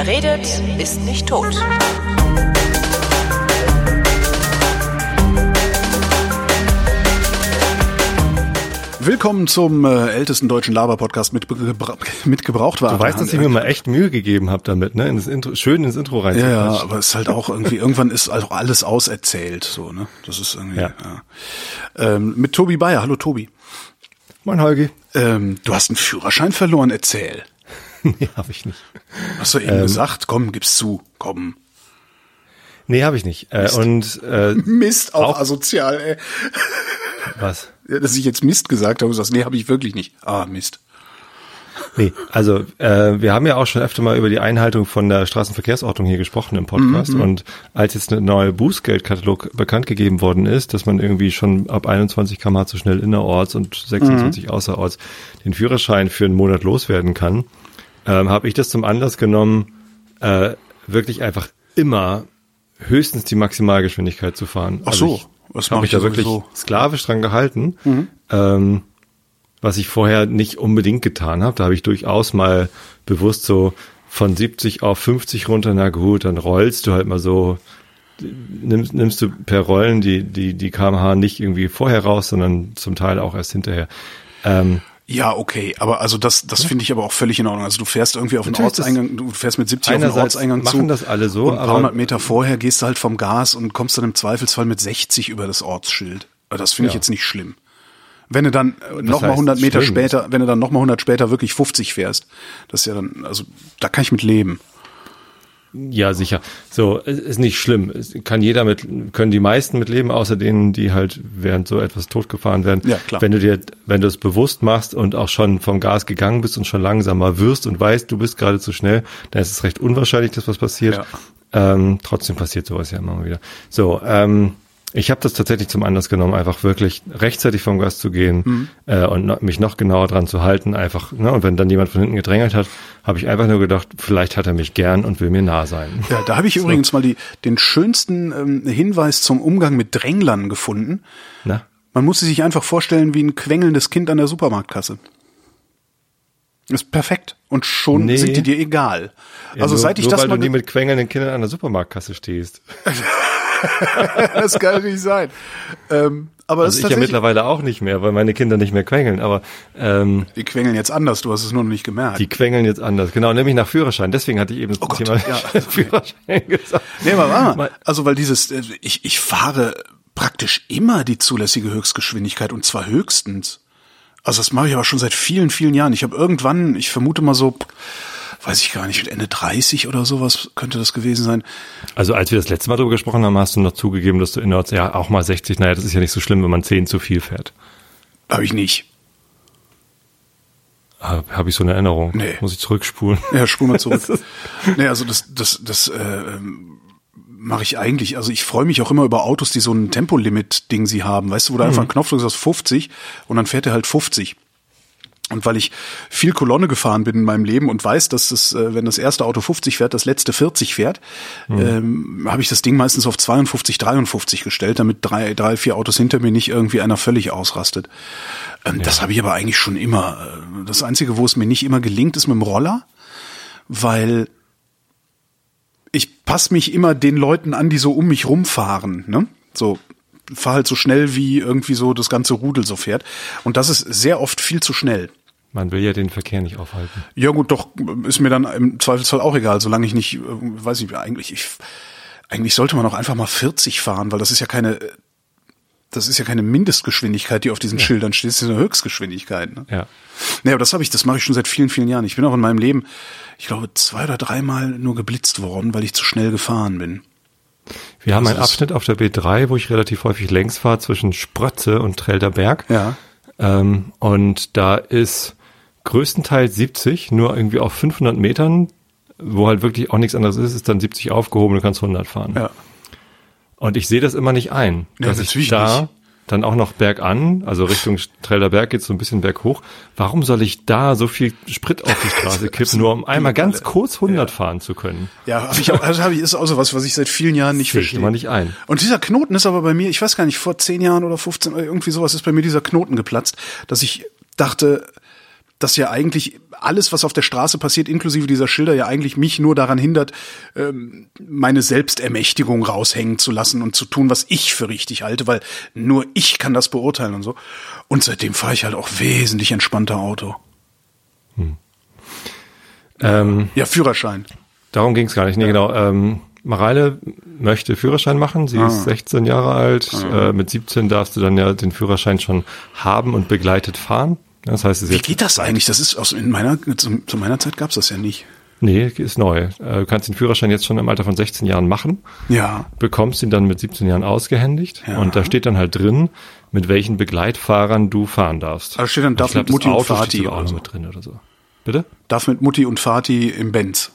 Wer redet, ist nicht tot. Willkommen zum äh, ältesten deutschen Laber-Podcast mit, Gebra mit Gebrauchtwagen. Du weißt, dass ich mir mal echt Mühe gegeben habe damit, ne? Ins Intro, schön ins Intro rein. Ja, ja, aber es ist halt auch irgendwie, irgendwann ist auch alles auserzählt, so, ne? Das ist irgendwie, ja. ja. Ähm, mit Tobi Bayer. Hallo Tobi. Moin Holgi. Ähm, du hast einen Führerschein verloren, erzähl. nee, habe ich nicht. Hast du eben ähm, gesagt, komm, gib's zu, komm. Nee, habe ich nicht. Äh, Mist. und äh, Mist, auch, auch asozial, ey. Was? Dass ich jetzt Mist gesagt habe, du sagst, nee, habe ich wirklich nicht. Ah, Mist. Nee, also äh, wir haben ja auch schon öfter mal über die Einhaltung von der Straßenverkehrsordnung hier gesprochen im Podcast. Mhm. Und als jetzt eine neue Bußgeldkatalog bekannt gegeben worden ist, dass man irgendwie schon ab 21 km zu schnell innerorts und 26 mhm. außerorts den Führerschein für einen Monat loswerden kann, ähm, habe ich das zum Anlass genommen, äh, wirklich einfach immer höchstens die Maximalgeschwindigkeit zu fahren. Ach also so. Ich, was habe ich da wirklich sklavisch dran gehalten, mhm. ähm, was ich vorher nicht unbedingt getan habe. Da habe ich durchaus mal bewusst so von 70 auf 50 runter, na gut, dann rollst du halt mal so, nimmst, nimmst du per Rollen die, die, die kmh nicht irgendwie vorher raus, sondern zum Teil auch erst hinterher. Ähm, ja, okay, aber also das, das finde ich aber auch völlig in Ordnung. Also du fährst irgendwie auf den Ortseingang, du fährst mit 70 auf den Ortseingang machen zu. das alle so, und ein paar hundert Meter vorher gehst du halt vom Gas und kommst dann im Zweifelsfall mit 60 über das Ortsschild. Das finde ich ja. jetzt nicht schlimm. Wenn du dann nochmal 100 Meter schlimm? später, wenn du dann nochmal 100 später wirklich 50 fährst, das ist ja dann, also da kann ich mit leben. Ja, sicher. So, ist nicht schlimm. Es kann jeder mit, können die meisten mit leben, außer denen, die halt während so etwas totgefahren werden. Ja, klar. Wenn du dir, wenn du es bewusst machst und auch schon vom Gas gegangen bist und schon langsamer wirst und weißt, du bist gerade zu schnell, dann ist es recht unwahrscheinlich, dass was passiert. Ja. Ähm, trotzdem passiert sowas ja immer wieder. So, ähm, ich habe das tatsächlich zum Anlass genommen, einfach wirklich rechtzeitig vom Gas zu gehen mhm. äh, und no, mich noch genauer dran zu halten. Einfach, ne? Und wenn dann jemand von hinten gedrängelt hat, habe ich einfach nur gedacht, vielleicht hat er mich gern und will mir nah sein. Ja, da habe ich so. übrigens mal die, den schönsten ähm, Hinweis zum Umgang mit Dränglern gefunden. Na? Man muss sich einfach vorstellen wie ein quengelndes Kind an der Supermarktkasse. ist perfekt. Und schon nee. sind die dir egal. Ja, also nur, seit ich nur das weil mal du nie mit quengelnden Kindern an der Supermarktkasse stehst. das kann nicht sein. Ähm, aber also das ich ja mittlerweile auch nicht mehr, weil meine Kinder nicht mehr quengeln. Aber ähm, die quengeln jetzt anders. Du hast es nur noch nicht gemerkt. Die quengeln jetzt anders. Genau, nämlich nach Führerschein. Deswegen hatte ich eben das oh Thema ja. Führerschein gesagt. Nee, aber warte mal. Also weil dieses, äh, ich, ich fahre praktisch immer die zulässige Höchstgeschwindigkeit und zwar höchstens. Also das mache ich aber schon seit vielen, vielen Jahren. Ich habe irgendwann, ich vermute mal so weiß ich gar nicht, Ende 30 oder sowas könnte das gewesen sein. Also als wir das letzte Mal darüber gesprochen haben, hast du noch zugegeben, dass du innerorts ja auch mal 60, naja, das ist ja nicht so schlimm, wenn man 10 zu viel fährt. Habe ich nicht. Habe hab ich so eine Erinnerung. Nee. Muss ich zurückspulen. Ja, spul mal zurück. nee, also das, das, das äh, mache ich eigentlich. Also ich freue mich auch immer über Autos, die so ein Tempolimit-Ding sie haben. Weißt du, wo du mhm. einfach einen Knopf drückst, aus 50 und dann fährt er halt 50. Und weil ich viel Kolonne gefahren bin in meinem Leben und weiß, dass es, äh, wenn das erste Auto 50 fährt, das letzte 40 fährt, mhm. ähm, habe ich das Ding meistens auf 52, 53 gestellt, damit drei, drei, vier Autos hinter mir nicht irgendwie einer völlig ausrastet. Ähm, ja. Das habe ich aber eigentlich schon immer. Äh, das Einzige, wo es mir nicht immer gelingt, ist mit dem Roller, weil ich passe mich immer den Leuten an, die so um mich rumfahren. Ne? So fahr halt so schnell, wie irgendwie so das ganze Rudel so fährt. Und das ist sehr oft viel zu schnell. Man will ja den Verkehr nicht aufhalten. Ja gut, doch ist mir dann im Zweifelsfall auch egal, solange ich nicht, äh, weiß ich eigentlich, ich, eigentlich sollte man auch einfach mal 40 fahren, weil das ist ja keine, das ist ja keine Mindestgeschwindigkeit, die auf diesen ja. Schildern steht, das ist eine Höchstgeschwindigkeit. Ne? Ja. Naja, aber das habe ich, das mache ich schon seit vielen, vielen Jahren. Ich bin auch in meinem Leben, ich glaube, zwei oder dreimal nur geblitzt worden, weil ich zu schnell gefahren bin. Wir haben einen Abschnitt auf der B3, wo ich relativ häufig längs fahre zwischen Sprötze und Trelder Berg. Ja. Ähm, und da ist größtenteils 70, nur irgendwie auf 500 Metern, wo halt wirklich auch nichts anderes ist, ist dann 70 aufgehoben, du kannst 100 fahren. Ja. Und ich sehe das immer nicht ein, ja, dass ich da nicht dann auch noch bergan, also Richtung Trelder Berg geht so ein bisschen berghoch. Warum soll ich da so viel Sprit auf die Straße kippen, nur um einmal ganz kurz 100 ja. fahren zu können? Ja, hab ich auch, also hab ich, ist auch so was, was ich seit vielen Jahren nicht das verstehe. man nicht ein. Und dieser Knoten ist aber bei mir, ich weiß gar nicht, vor zehn Jahren oder 15, irgendwie sowas ist bei mir dieser Knoten geplatzt, dass ich dachte, dass ja eigentlich alles, was auf der Straße passiert, inklusive dieser Schilder, ja eigentlich mich nur daran hindert, ähm, meine Selbstermächtigung raushängen zu lassen und zu tun, was ich für richtig halte, weil nur ich kann das beurteilen und so. Und seitdem fahre ich halt auch wesentlich entspannter Auto. Hm. Ähm, ja, Führerschein. Darum ging es gar nicht. Nee, genau. Ähm, Mareile möchte Führerschein machen. Sie ah. ist 16 Jahre alt. Ah. Äh, mit 17 darfst du dann ja den Führerschein schon haben und begleitet fahren. Das heißt, Wie geht das eigentlich? Das ist aus in meiner zu, zu meiner Zeit gab es das ja nicht. Nee, ist neu. Äh, du kannst den Führerschein jetzt schon im Alter von 16 Jahren machen. Ja. Bekommst ihn dann mit 17 Jahren ausgehändigt. Ja. Und da steht dann halt drin, mit welchen Begleitfahrern du fahren darfst. Also steht dann darf glaub, mit Mutti und Vati auch so. mit drin oder so. Bitte? Darf mit Mutti und Vati im Benz.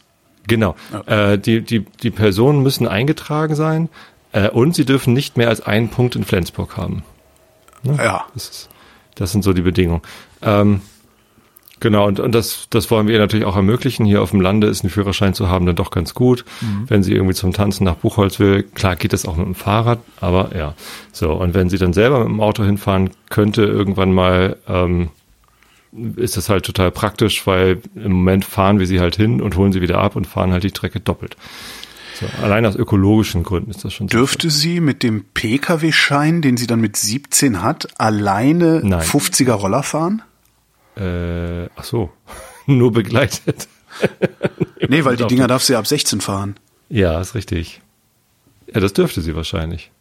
Genau. Ja. Äh, die, die, die Personen müssen eingetragen sein äh, und sie dürfen nicht mehr als einen Punkt in Flensburg haben. Ne? Ja. Das, ist, das sind so die Bedingungen. Ähm, genau, und, und das, das wollen wir natürlich auch ermöglichen. Hier auf dem Lande ist ein Führerschein zu haben dann doch ganz gut. Mhm. Wenn sie irgendwie zum Tanzen nach Buchholz will, klar geht das auch mit dem Fahrrad, aber ja. So, und wenn sie dann selber mit dem Auto hinfahren könnte, irgendwann mal, ähm, ist das halt total praktisch, weil im Moment fahren wir sie halt hin und holen sie wieder ab und fahren halt die Strecke doppelt. So, allein aus ökologischen Gründen ist das schon so. Dürfte sie mit dem Pkw-Schein, den sie dann mit 17 hat, alleine Nein. 50er Roller fahren? Äh, ach so, nur begleitet. nee, weil die Dinger darf sie ab 16 fahren. Ja, ist richtig. Ja, das dürfte sie wahrscheinlich.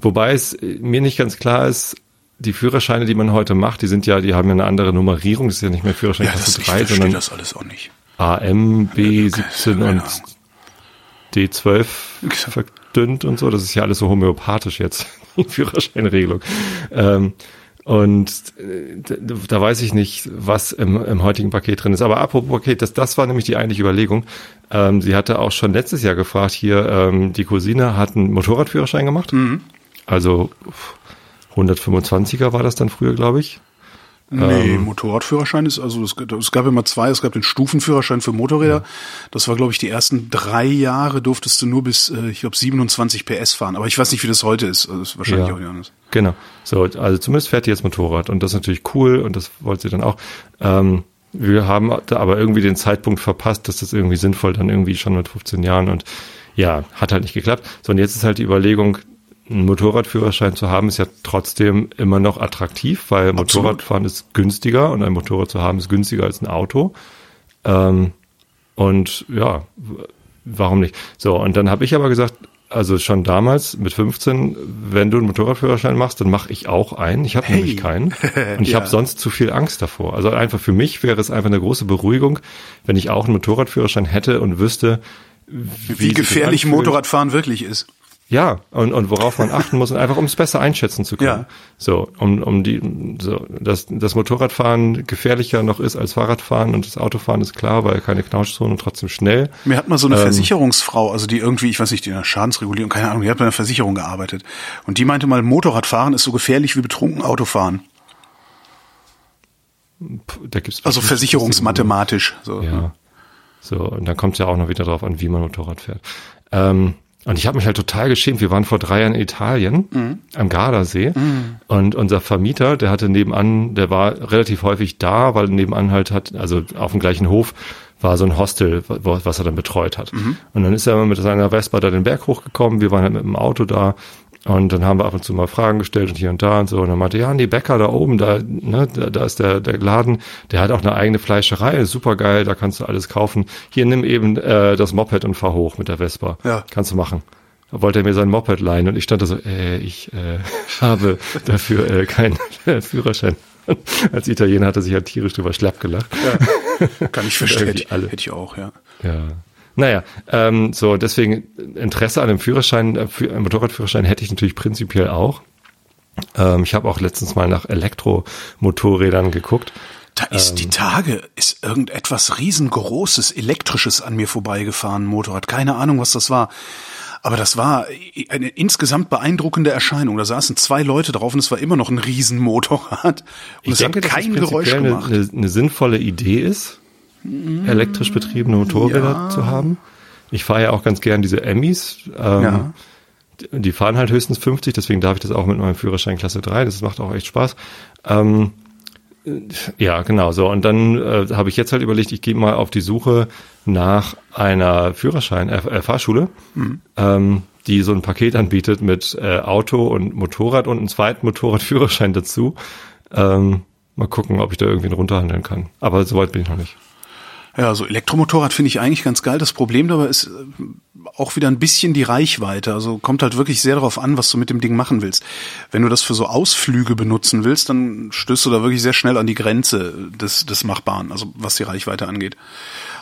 Wobei es mir nicht ganz klar ist, die Führerscheine, die man heute macht, die sind ja, die haben ja eine andere Nummerierung. Das ist ja nicht mehr Führerschein ja, Klasse 3, sondern das alles auch nicht. AM, B17 ja, und D12 verdünnt und so. Das ist ja alles so homöopathisch jetzt, die Führerscheinregelung. Ähm, und äh, da weiß ich nicht, was im, im heutigen Paket drin ist. Aber apropos Paket, das, das war nämlich die eigentliche Überlegung. Ähm, sie hatte auch schon letztes Jahr gefragt, hier, ähm, die Cousine hat einen Motorradführerschein gemacht. Mhm. Also 125er war das dann früher, glaube ich. Nee, ähm, Motorradführerschein ist, also es, es, gab immer zwei, es gab den Stufenführerschein für Motorräder. Ja. Das war, glaube ich, die ersten drei Jahre durftest du nur bis, äh, ich glaube, 27 PS fahren. Aber ich weiß nicht, wie das heute ist. Also das ist wahrscheinlich ja. auch nicht anders. Genau. So, also zumindest fährt die jetzt Motorrad und das ist natürlich cool und das wollte sie dann auch. Ähm, wir haben da aber irgendwie den Zeitpunkt verpasst, dass das irgendwie sinnvoll dann irgendwie schon mit 15 Jahren und ja, hat halt nicht geklappt. So, und jetzt ist halt die Überlegung, einen Motorradführerschein zu haben, ist ja trotzdem immer noch attraktiv, weil Absolut. Motorradfahren ist günstiger und ein Motorrad zu haben ist günstiger als ein Auto. Ähm, und ja, warum nicht? So, und dann habe ich aber gesagt, also schon damals mit 15, wenn du einen Motorradführerschein machst, dann mache ich auch einen. Ich habe hey. nämlich keinen. Und ich ja. habe sonst zu viel Angst davor. Also einfach für mich wäre es einfach eine große Beruhigung, wenn ich auch einen Motorradführerschein hätte und wüsste, wie, wie gefährlich Motorradfahren wirklich ist. Ja, und, und worauf man achten muss, einfach um es besser einschätzen zu können. Ja. So, um, um die, so, dass das Motorradfahren gefährlicher noch ist als Fahrradfahren und das Autofahren ist klar, weil keine Knautschzone und trotzdem schnell. Mir hat mal so eine ähm, Versicherungsfrau, also die irgendwie, ich weiß nicht, die in der Schadensregulierung, keine Ahnung, die hat bei einer Versicherung gearbeitet. Und die meinte mal, Motorradfahren ist so gefährlich wie betrunken Autofahren. Da gibt's also versicherungsmathematisch. So, ja. So, und dann kommt es ja auch noch wieder drauf an, wie man Motorrad fährt. Ähm, und ich habe mich halt total geschämt. Wir waren vor drei Jahren in Italien mhm. am Gardasee mhm. und unser Vermieter, der hatte nebenan, der war relativ häufig da, weil nebenan halt hat, also auf dem gleichen Hof war so ein Hostel, was er dann betreut hat. Mhm. Und dann ist er mit seiner Vespa da den Berg hochgekommen. Wir waren halt mit dem Auto da und dann haben wir ab und zu mal Fragen gestellt und hier und da und so. Und dann meinte, ja, die Bäcker da oben, da, ne, da, da ist der, der Laden, der hat auch eine eigene Fleischerei, super geil, da kannst du alles kaufen. Hier nimm eben äh, das Moped und fahr hoch mit der Vespa. Ja. Kannst du machen. Da wollte er mir sein Moped leihen und ich stand da so, äh, ich äh, habe dafür äh, keinen Führerschein. Als Italiener hat er sich halt tierisch drüber schlapp gelacht. Ja, kann ich verstehen. hätte, ich, hätte ich auch, ja. Ja. Naja, ähm, so deswegen Interesse an einem Führerschein, äh, für einem Motorradführerschein hätte ich natürlich prinzipiell auch. Ähm, ich habe auch letztens mal nach Elektromotorrädern geguckt. Da ist ähm, die Tage, ist irgendetwas riesengroßes, elektrisches an mir vorbeigefahren, Motorrad. Keine Ahnung, was das war. Aber das war eine insgesamt beeindruckende Erscheinung. Da saßen zwei Leute drauf und es war immer noch ein Riesenmotorrad. Und es hat kein Geräusch gemacht. Eine, eine sinnvolle Idee ist, elektrisch betriebene Motorräder ja. zu haben. Ich fahre ja auch ganz gern diese Emmys. Ähm, ja. Die fahren halt höchstens 50, deswegen darf ich das auch mit meinem Führerschein Klasse 3. Das macht auch echt Spaß. Ähm, Ja, genau so. Und dann äh, habe ich jetzt halt überlegt, ich gehe mal auf die Suche nach einer Führerschein, äh, äh, Fahrschule, mhm. ähm, die so ein Paket anbietet mit äh, Auto und Motorrad und einem zweiten Motorradführerschein dazu. Ähm, mal gucken, ob ich da irgendwie runterhandeln kann. Aber soweit bin ich noch nicht. Ja, also Elektromotorrad finde ich eigentlich ganz geil. Das Problem dabei ist äh, auch wieder ein bisschen die Reichweite. Also kommt halt wirklich sehr darauf an, was du mit dem Ding machen willst. Wenn du das für so Ausflüge benutzen willst, dann stößt du da wirklich sehr schnell an die Grenze des, des Machbaren, also was die Reichweite angeht.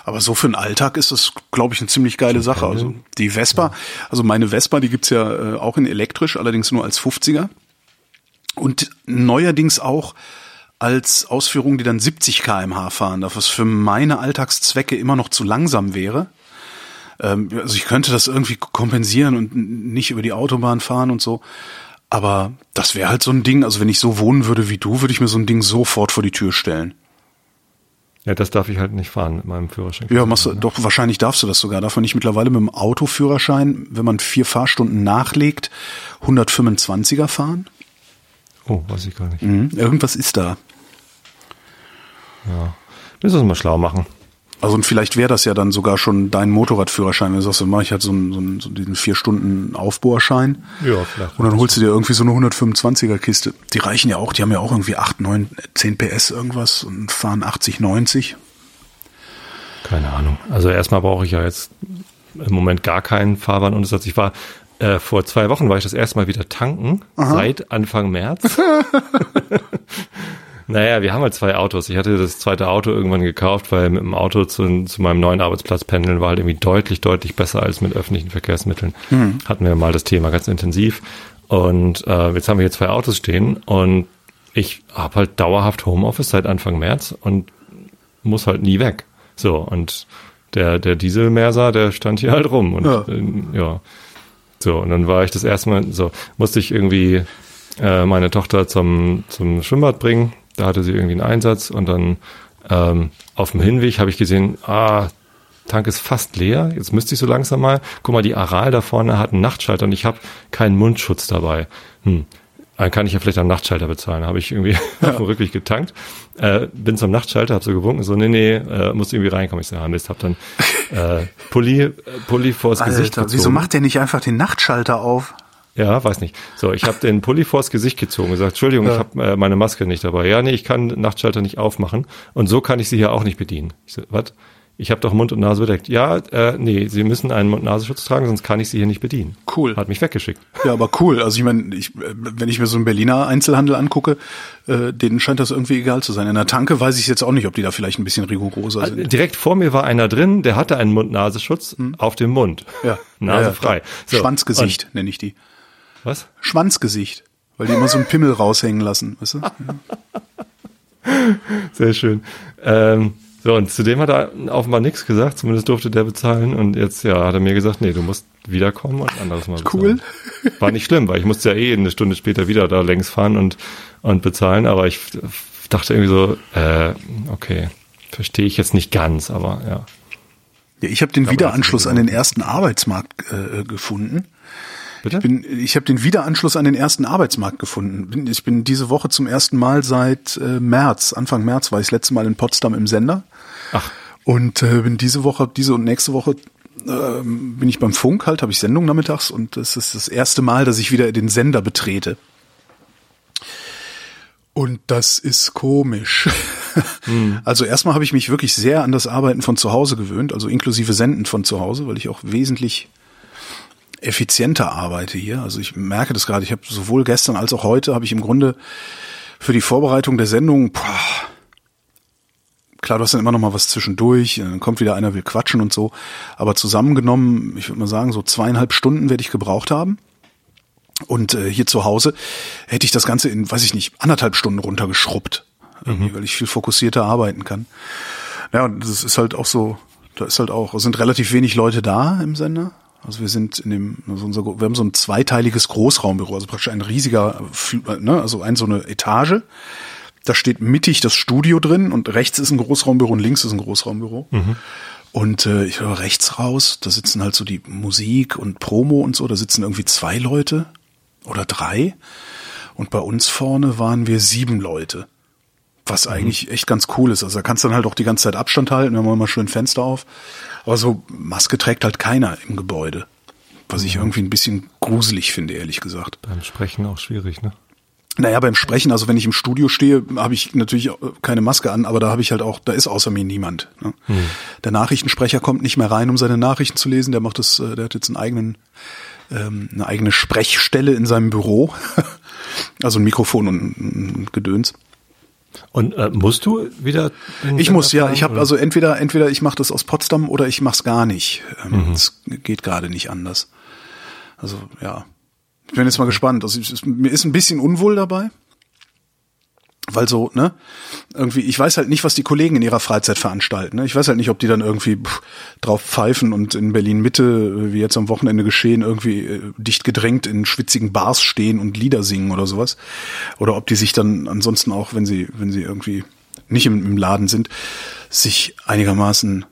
Aber so für den Alltag ist das, glaube ich, eine ziemlich geile Sache. Also die Vespa, also meine Vespa, die gibt's ja äh, auch in elektrisch, allerdings nur als 50er. Und neuerdings auch als Ausführungen, die dann 70 kmh fahren, was für meine Alltagszwecke immer noch zu langsam wäre. Ähm, also ich könnte das irgendwie kompensieren und nicht über die Autobahn fahren und so. Aber das wäre halt so ein Ding, also wenn ich so wohnen würde wie du, würde ich mir so ein Ding sofort vor die Tür stellen. Ja, das darf ich halt nicht fahren mit meinem Führerschein. Ja, machst du, doch, wahrscheinlich darfst du das sogar. Darf man nicht mittlerweile mit dem Autoführerschein, wenn man vier Fahrstunden nachlegt, 125er fahren? Oh, weiß ich gar nicht. Mhm, irgendwas ist da. Ja. Müssen wir uns mal schlau machen. Also und vielleicht wäre das ja dann sogar schon dein Motorradführerschein. Wenn du sagst, dann mache ich halt so, einen, so, einen, so diesen vier Stunden Aufbohrschein. Ja, vielleicht. Und dann holst du dir irgendwie so eine 125er Kiste. Die reichen ja auch, die haben ja auch irgendwie 8, 9, 10 PS irgendwas und fahren 80, 90. Keine Ahnung. Also erstmal brauche ich ja jetzt im Moment gar keinen Fahrbahn und ich war äh, vor zwei Wochen war ich das erste Mal wieder tanken, Aha. seit Anfang März. Naja, wir haben halt zwei Autos. Ich hatte das zweite Auto irgendwann gekauft, weil mit dem Auto zu, zu meinem neuen Arbeitsplatz pendeln war halt irgendwie deutlich, deutlich besser als mit öffentlichen Verkehrsmitteln. Mhm. Hatten wir mal das Thema ganz intensiv. Und äh, jetzt haben wir hier zwei Autos stehen und ich habe halt dauerhaft Homeoffice seit Anfang März und muss halt nie weg. So, und der, der Dieselmerser, der stand hier halt rum. Und ja. Äh, ja. So, und dann war ich das erste Mal, so, musste ich irgendwie äh, meine Tochter zum, zum Schwimmbad bringen da hatte sie irgendwie einen Einsatz und dann ähm, auf dem Hinweg habe ich gesehen, ah, Tank ist fast leer. Jetzt müsste ich so langsam mal. Guck mal, die Aral da vorne hat einen Nachtschalter und ich habe keinen Mundschutz dabei. Hm. Dann kann ich ja vielleicht am Nachtschalter bezahlen. Habe ich irgendwie ja. rücklich getankt. Äh, bin zum Nachtschalter, habe so gewunken, so, nee, nee, äh, muss irgendwie reinkommen. Ich so, ja, Mist, hab dann äh, Pulli, äh, Pulli vors Alter, Gesicht gezogen. Wieso macht der nicht einfach den Nachtschalter auf? Ja, weiß nicht. So, ich habe den Pulli vors Gesicht gezogen und gesagt, Entschuldigung, ja. ich habe äh, meine Maske nicht dabei. Ja, nee, ich kann Nachtschalter nicht aufmachen und so kann ich sie hier auch nicht bedienen. Ich so, was? Ich habe doch Mund und Nase bedeckt. Ja, äh, nee, Sie müssen einen Mund-Nasenschutz tragen, sonst kann ich Sie hier nicht bedienen. Cool. Hat mich weggeschickt. Ja, aber cool. Also ich meine, ich, wenn ich mir so einen Berliner Einzelhandel angucke, äh, denen scheint das irgendwie egal zu sein. In der Tanke weiß ich jetzt auch nicht, ob die da vielleicht ein bisschen rigoroser sind. Also direkt vor mir war einer drin, der hatte einen Mund-Nasenschutz hm. auf dem Mund. Ja. Nase frei. Ja, so. Schwanzgesicht nenne ich die. Was? Schwanzgesicht. Weil die immer so einen Pimmel raushängen lassen, weißt du? Ja. Sehr schön. Ähm, so, und zudem hat er offenbar nichts gesagt, zumindest durfte der bezahlen. Und jetzt, ja, hat er mir gesagt, nee, du musst wiederkommen und anderes mal bezahlen. Cool. War nicht schlimm, weil ich musste ja eh eine Stunde später wieder da längs fahren und, und bezahlen. Aber ich dachte irgendwie so, äh, okay, verstehe ich jetzt nicht ganz, aber ja. Ja, ich habe den Wiederanschluss an den ersten Arbeitsmarkt äh, gefunden. Bitte? Ich, bin, ich habe den Wiederanschluss an den ersten Arbeitsmarkt gefunden. Ich bin diese Woche zum ersten Mal seit äh, März, Anfang März war ich das letzte Mal in Potsdam im Sender. Ach. Und äh, bin diese Woche, diese und nächste Woche äh, bin ich beim Funk halt, habe ich Sendung nachmittags und das ist das erste Mal, dass ich wieder den Sender betrete. Und das ist komisch. Mhm. Also erstmal habe ich mich wirklich sehr an das Arbeiten von zu Hause gewöhnt, also inklusive Senden von zu Hause, weil ich auch wesentlich effizienter arbeite hier. Also ich merke das gerade. Ich habe sowohl gestern als auch heute habe ich im Grunde für die Vorbereitung der Sendung, boah, klar, du hast dann immer noch mal was zwischendurch, dann kommt wieder einer will quatschen und so. Aber zusammengenommen, ich würde mal sagen, so zweieinhalb Stunden werde ich gebraucht haben. Und äh, hier zu Hause hätte ich das Ganze in, weiß ich nicht, anderthalb Stunden runtergeschrubbt, mhm. weil ich viel fokussierter arbeiten kann. Ja, und das ist halt auch so, da ist halt auch, sind relativ wenig Leute da im Sender. Also wir sind in dem, also unser, wir haben so ein zweiteiliges Großraumbüro, also praktisch ein riesiger, ne, also ein so eine Etage. Da steht mittig das Studio drin und rechts ist ein Großraumbüro und links ist ein Großraumbüro. Mhm. Und äh, ich höre rechts raus, da sitzen halt so die Musik und Promo und so, da sitzen irgendwie zwei Leute oder drei. Und bei uns vorne waren wir sieben Leute. Was eigentlich echt ganz cool ist. Also da kannst du dann halt auch die ganze Zeit Abstand halten, wir haben immer schön Fenster auf. Aber so Maske trägt halt keiner im Gebäude. Was ich irgendwie ein bisschen gruselig finde, ehrlich gesagt. Beim Sprechen auch schwierig, ne? Naja, beim Sprechen, also wenn ich im Studio stehe, habe ich natürlich keine Maske an, aber da habe ich halt auch, da ist außer mir niemand. Ne? Hm. Der Nachrichtensprecher kommt nicht mehr rein, um seine Nachrichten zu lesen. Der macht das, äh, der hat jetzt einen eigenen, ähm, eine eigene Sprechstelle in seinem Büro. also ein Mikrofon und ein Gedöns. Und äh, musst du wieder? Ich muss ja. Ich habe also entweder entweder ich mache das aus Potsdam oder ich mach's gar nicht. Ähm, es mhm. geht gerade nicht anders. Also ja, ich bin jetzt mal gespannt. Also es, mir ist ein bisschen unwohl dabei. Weil so, ne, irgendwie, ich weiß halt nicht, was die Kollegen in ihrer Freizeit veranstalten. Ne? Ich weiß halt nicht, ob die dann irgendwie pff, drauf pfeifen und in Berlin Mitte, wie jetzt am Wochenende geschehen, irgendwie äh, dicht gedrängt in schwitzigen Bars stehen und Lieder singen oder sowas. Oder ob die sich dann ansonsten auch, wenn sie, wenn sie irgendwie nicht im, im Laden sind, sich einigermaßen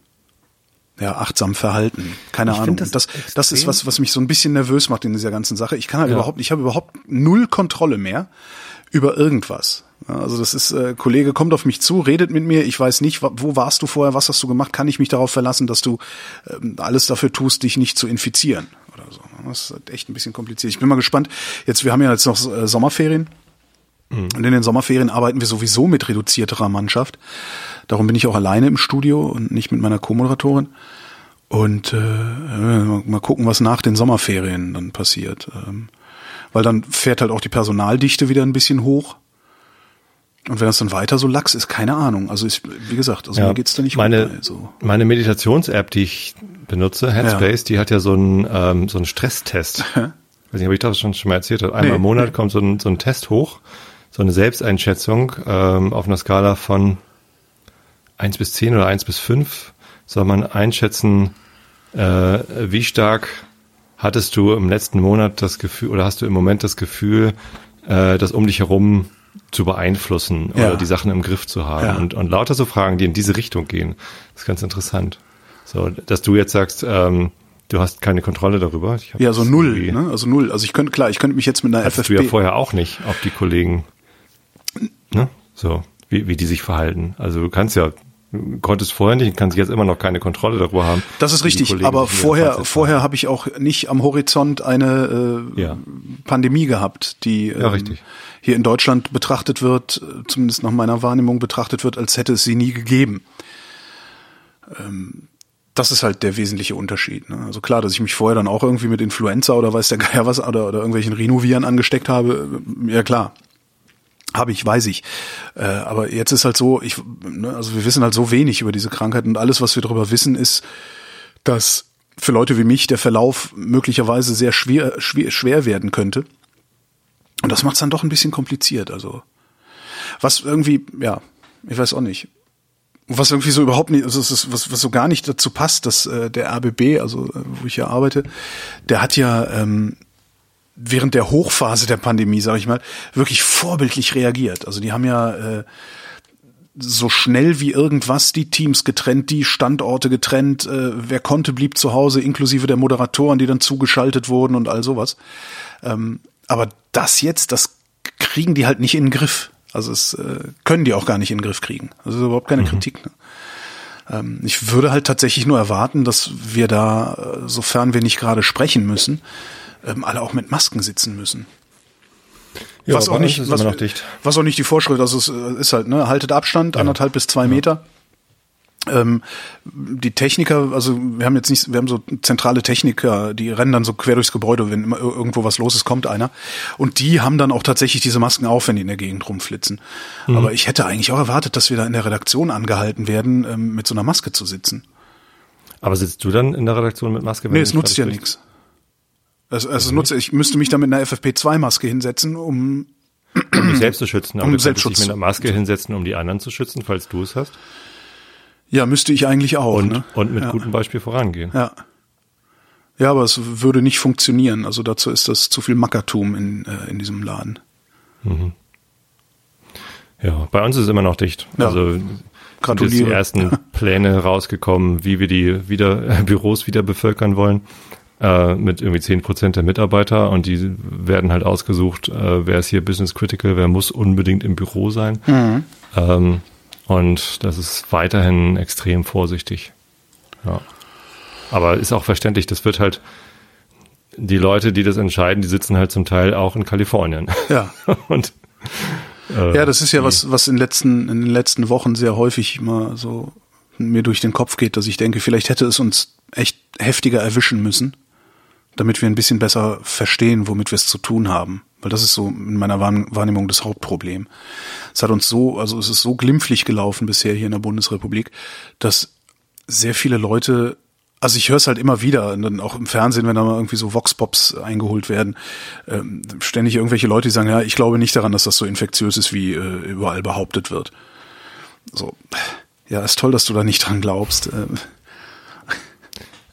ja, achtsam verhalten. Keine ich Ahnung. Das, das, das ist was, was mich so ein bisschen nervös macht in dieser ganzen Sache. Ich kann halt ja. überhaupt, ich habe überhaupt null Kontrolle mehr über irgendwas. Also das ist, äh, Kollege kommt auf mich zu, redet mit mir, ich weiß nicht, wo warst du vorher, was hast du gemacht, kann ich mich darauf verlassen, dass du ähm, alles dafür tust, dich nicht zu infizieren oder so. Das ist halt echt ein bisschen kompliziert. Ich bin mal gespannt. Jetzt, wir haben ja jetzt noch äh, Sommerferien. Mhm. Und in den Sommerferien arbeiten wir sowieso mit reduzierterer Mannschaft. Darum bin ich auch alleine im Studio und nicht mit meiner Co-Moderatorin. Und äh, mal gucken, was nach den Sommerferien dann passiert. Ähm, weil dann fährt halt auch die Personaldichte wieder ein bisschen hoch. Und wenn das dann weiter so lax ist, keine Ahnung. Also ich, wie gesagt, also ja, mir geht's da nicht meine, runter, so. Meine Meditations-App, die ich benutze, Headspace, ja. die hat ja so einen, ähm, so einen Stresstest. Weiß nicht, ob ich das schon, schon mal erzählt habe. Einmal nee, im Monat kommt so ein, so ein Test hoch, so eine Selbsteinschätzung ähm, auf einer Skala von eins bis zehn oder eins bis fünf soll man einschätzen, äh, wie stark hattest du im letzten Monat das Gefühl oder hast du im Moment das Gefühl, äh, das um dich herum zu beeinflussen ja. oder die Sachen im Griff zu haben. Ja. Und, und lauter so Fragen, die in diese Richtung gehen. Das ist ganz interessant. So, dass du jetzt sagst, ähm, du hast keine Kontrolle darüber. ja, so null, ne? Also null. Also ich könnte, klar, ich könnte mich jetzt mit einer FFP. du ja vorher auch nicht, ob die Kollegen, ne? So, wie, wie die sich verhalten. Also du kannst ja konntest vorher nicht, kannst jetzt immer noch keine Kontrolle darüber haben. Das ist richtig, aber vorher, vorher habe ich auch nicht am Horizont eine äh, ja. Pandemie gehabt, die ja, ähm, hier in Deutschland betrachtet wird, zumindest nach meiner Wahrnehmung betrachtet wird, als hätte es sie nie gegeben. Ähm, das ist halt der wesentliche Unterschied. Ne? Also klar, dass ich mich vorher dann auch irgendwie mit Influenza oder weiß der Geier was oder, oder irgendwelchen Rhinoviren angesteckt habe, ja klar, habe ich, weiß ich. Äh, aber jetzt ist halt so, ich, ne, also wir wissen halt so wenig über diese Krankheit und alles, was wir darüber wissen, ist, dass für Leute wie mich der Verlauf möglicherweise sehr schwer, schwer, schwer werden könnte. Und das macht es dann doch ein bisschen kompliziert. Also was irgendwie, ja, ich weiß auch nicht. Was irgendwie so überhaupt nicht, also ist, was, was so gar nicht dazu passt, dass äh, der RBB, also äh, wo ich ja arbeite, der hat ja ähm, während der Hochphase der Pandemie, sage ich mal, wirklich vorbildlich reagiert. Also die haben ja äh, so schnell wie irgendwas die Teams getrennt, die Standorte getrennt, äh, wer konnte, blieb zu Hause, inklusive der Moderatoren, die dann zugeschaltet wurden und all sowas. Ähm, aber das jetzt, das kriegen die halt nicht in den Griff. Also es äh, können die auch gar nicht in den Griff kriegen. Also überhaupt keine mhm. Kritik. Ne? Ähm, ich würde halt tatsächlich nur erwarten, dass wir da, äh, sofern wir nicht gerade sprechen müssen, ähm, alle auch mit Masken sitzen müssen. Ja, was auch nicht, was, was, auch nicht die Vorschrift, also es äh, ist halt, ne, haltet Abstand, ja. anderthalb bis zwei ja. Meter. Ähm, die Techniker, also wir haben jetzt nicht, wir haben so zentrale Techniker, die rennen dann so quer durchs Gebäude, wenn immer irgendwo was los ist, kommt einer. Und die haben dann auch tatsächlich diese Masken auf, wenn die in der Gegend rumflitzen. Mhm. Aber ich hätte eigentlich auch erwartet, dass wir da in der Redaktion angehalten werden, ähm, mit so einer Maske zu sitzen. Aber sitzt du dann in der Redaktion mit Maske? Nee, es nutzt ja nichts. Also, also nutze, ich müsste mich da mit einer FFP2-Maske hinsetzen, um um dich selbst zu schützen, aber um Selbstschutz. mit einer Maske hinsetzen, um die anderen zu schützen, falls du es hast. Ja, müsste ich eigentlich auch. Und, ne? und mit ja. gutem Beispiel vorangehen. Ja. Ja, aber es würde nicht funktionieren. Also dazu ist das zu viel Mackertum in, äh, in diesem Laden. Mhm. Ja, bei uns ist es immer noch dicht. Ja. Also Gratuliere. sind die ersten Pläne rausgekommen, wie wir die wieder, Büros wieder bevölkern wollen äh, mit irgendwie zehn Prozent der Mitarbeiter und die werden halt ausgesucht, äh, wer ist hier Business Critical, wer muss unbedingt im Büro sein. Mhm. Ähm, und das ist weiterhin extrem vorsichtig. Ja. Aber ist auch verständlich, das wird halt, die Leute, die das entscheiden, die sitzen halt zum Teil auch in Kalifornien. Ja. und äh, ja, das ist ja was, was in, letzten, in den letzten Wochen sehr häufig mal so mir durch den Kopf geht, dass ich denke, vielleicht hätte es uns echt heftiger erwischen müssen, damit wir ein bisschen besser verstehen, womit wir es zu tun haben. Weil das ist so in meiner Wahrnehmung das Hauptproblem. Es hat uns so, also es ist so glimpflich gelaufen bisher hier in der Bundesrepublik, dass sehr viele Leute also ich höre es halt immer wieder, und dann auch im Fernsehen, wenn da mal irgendwie so Vox-Pops eingeholt werden, ähm, ständig irgendwelche Leute, die sagen, ja, ich glaube nicht daran, dass das so infektiös ist, wie äh, überall behauptet wird. So, ja, ist toll, dass du da nicht dran glaubst. Ähm.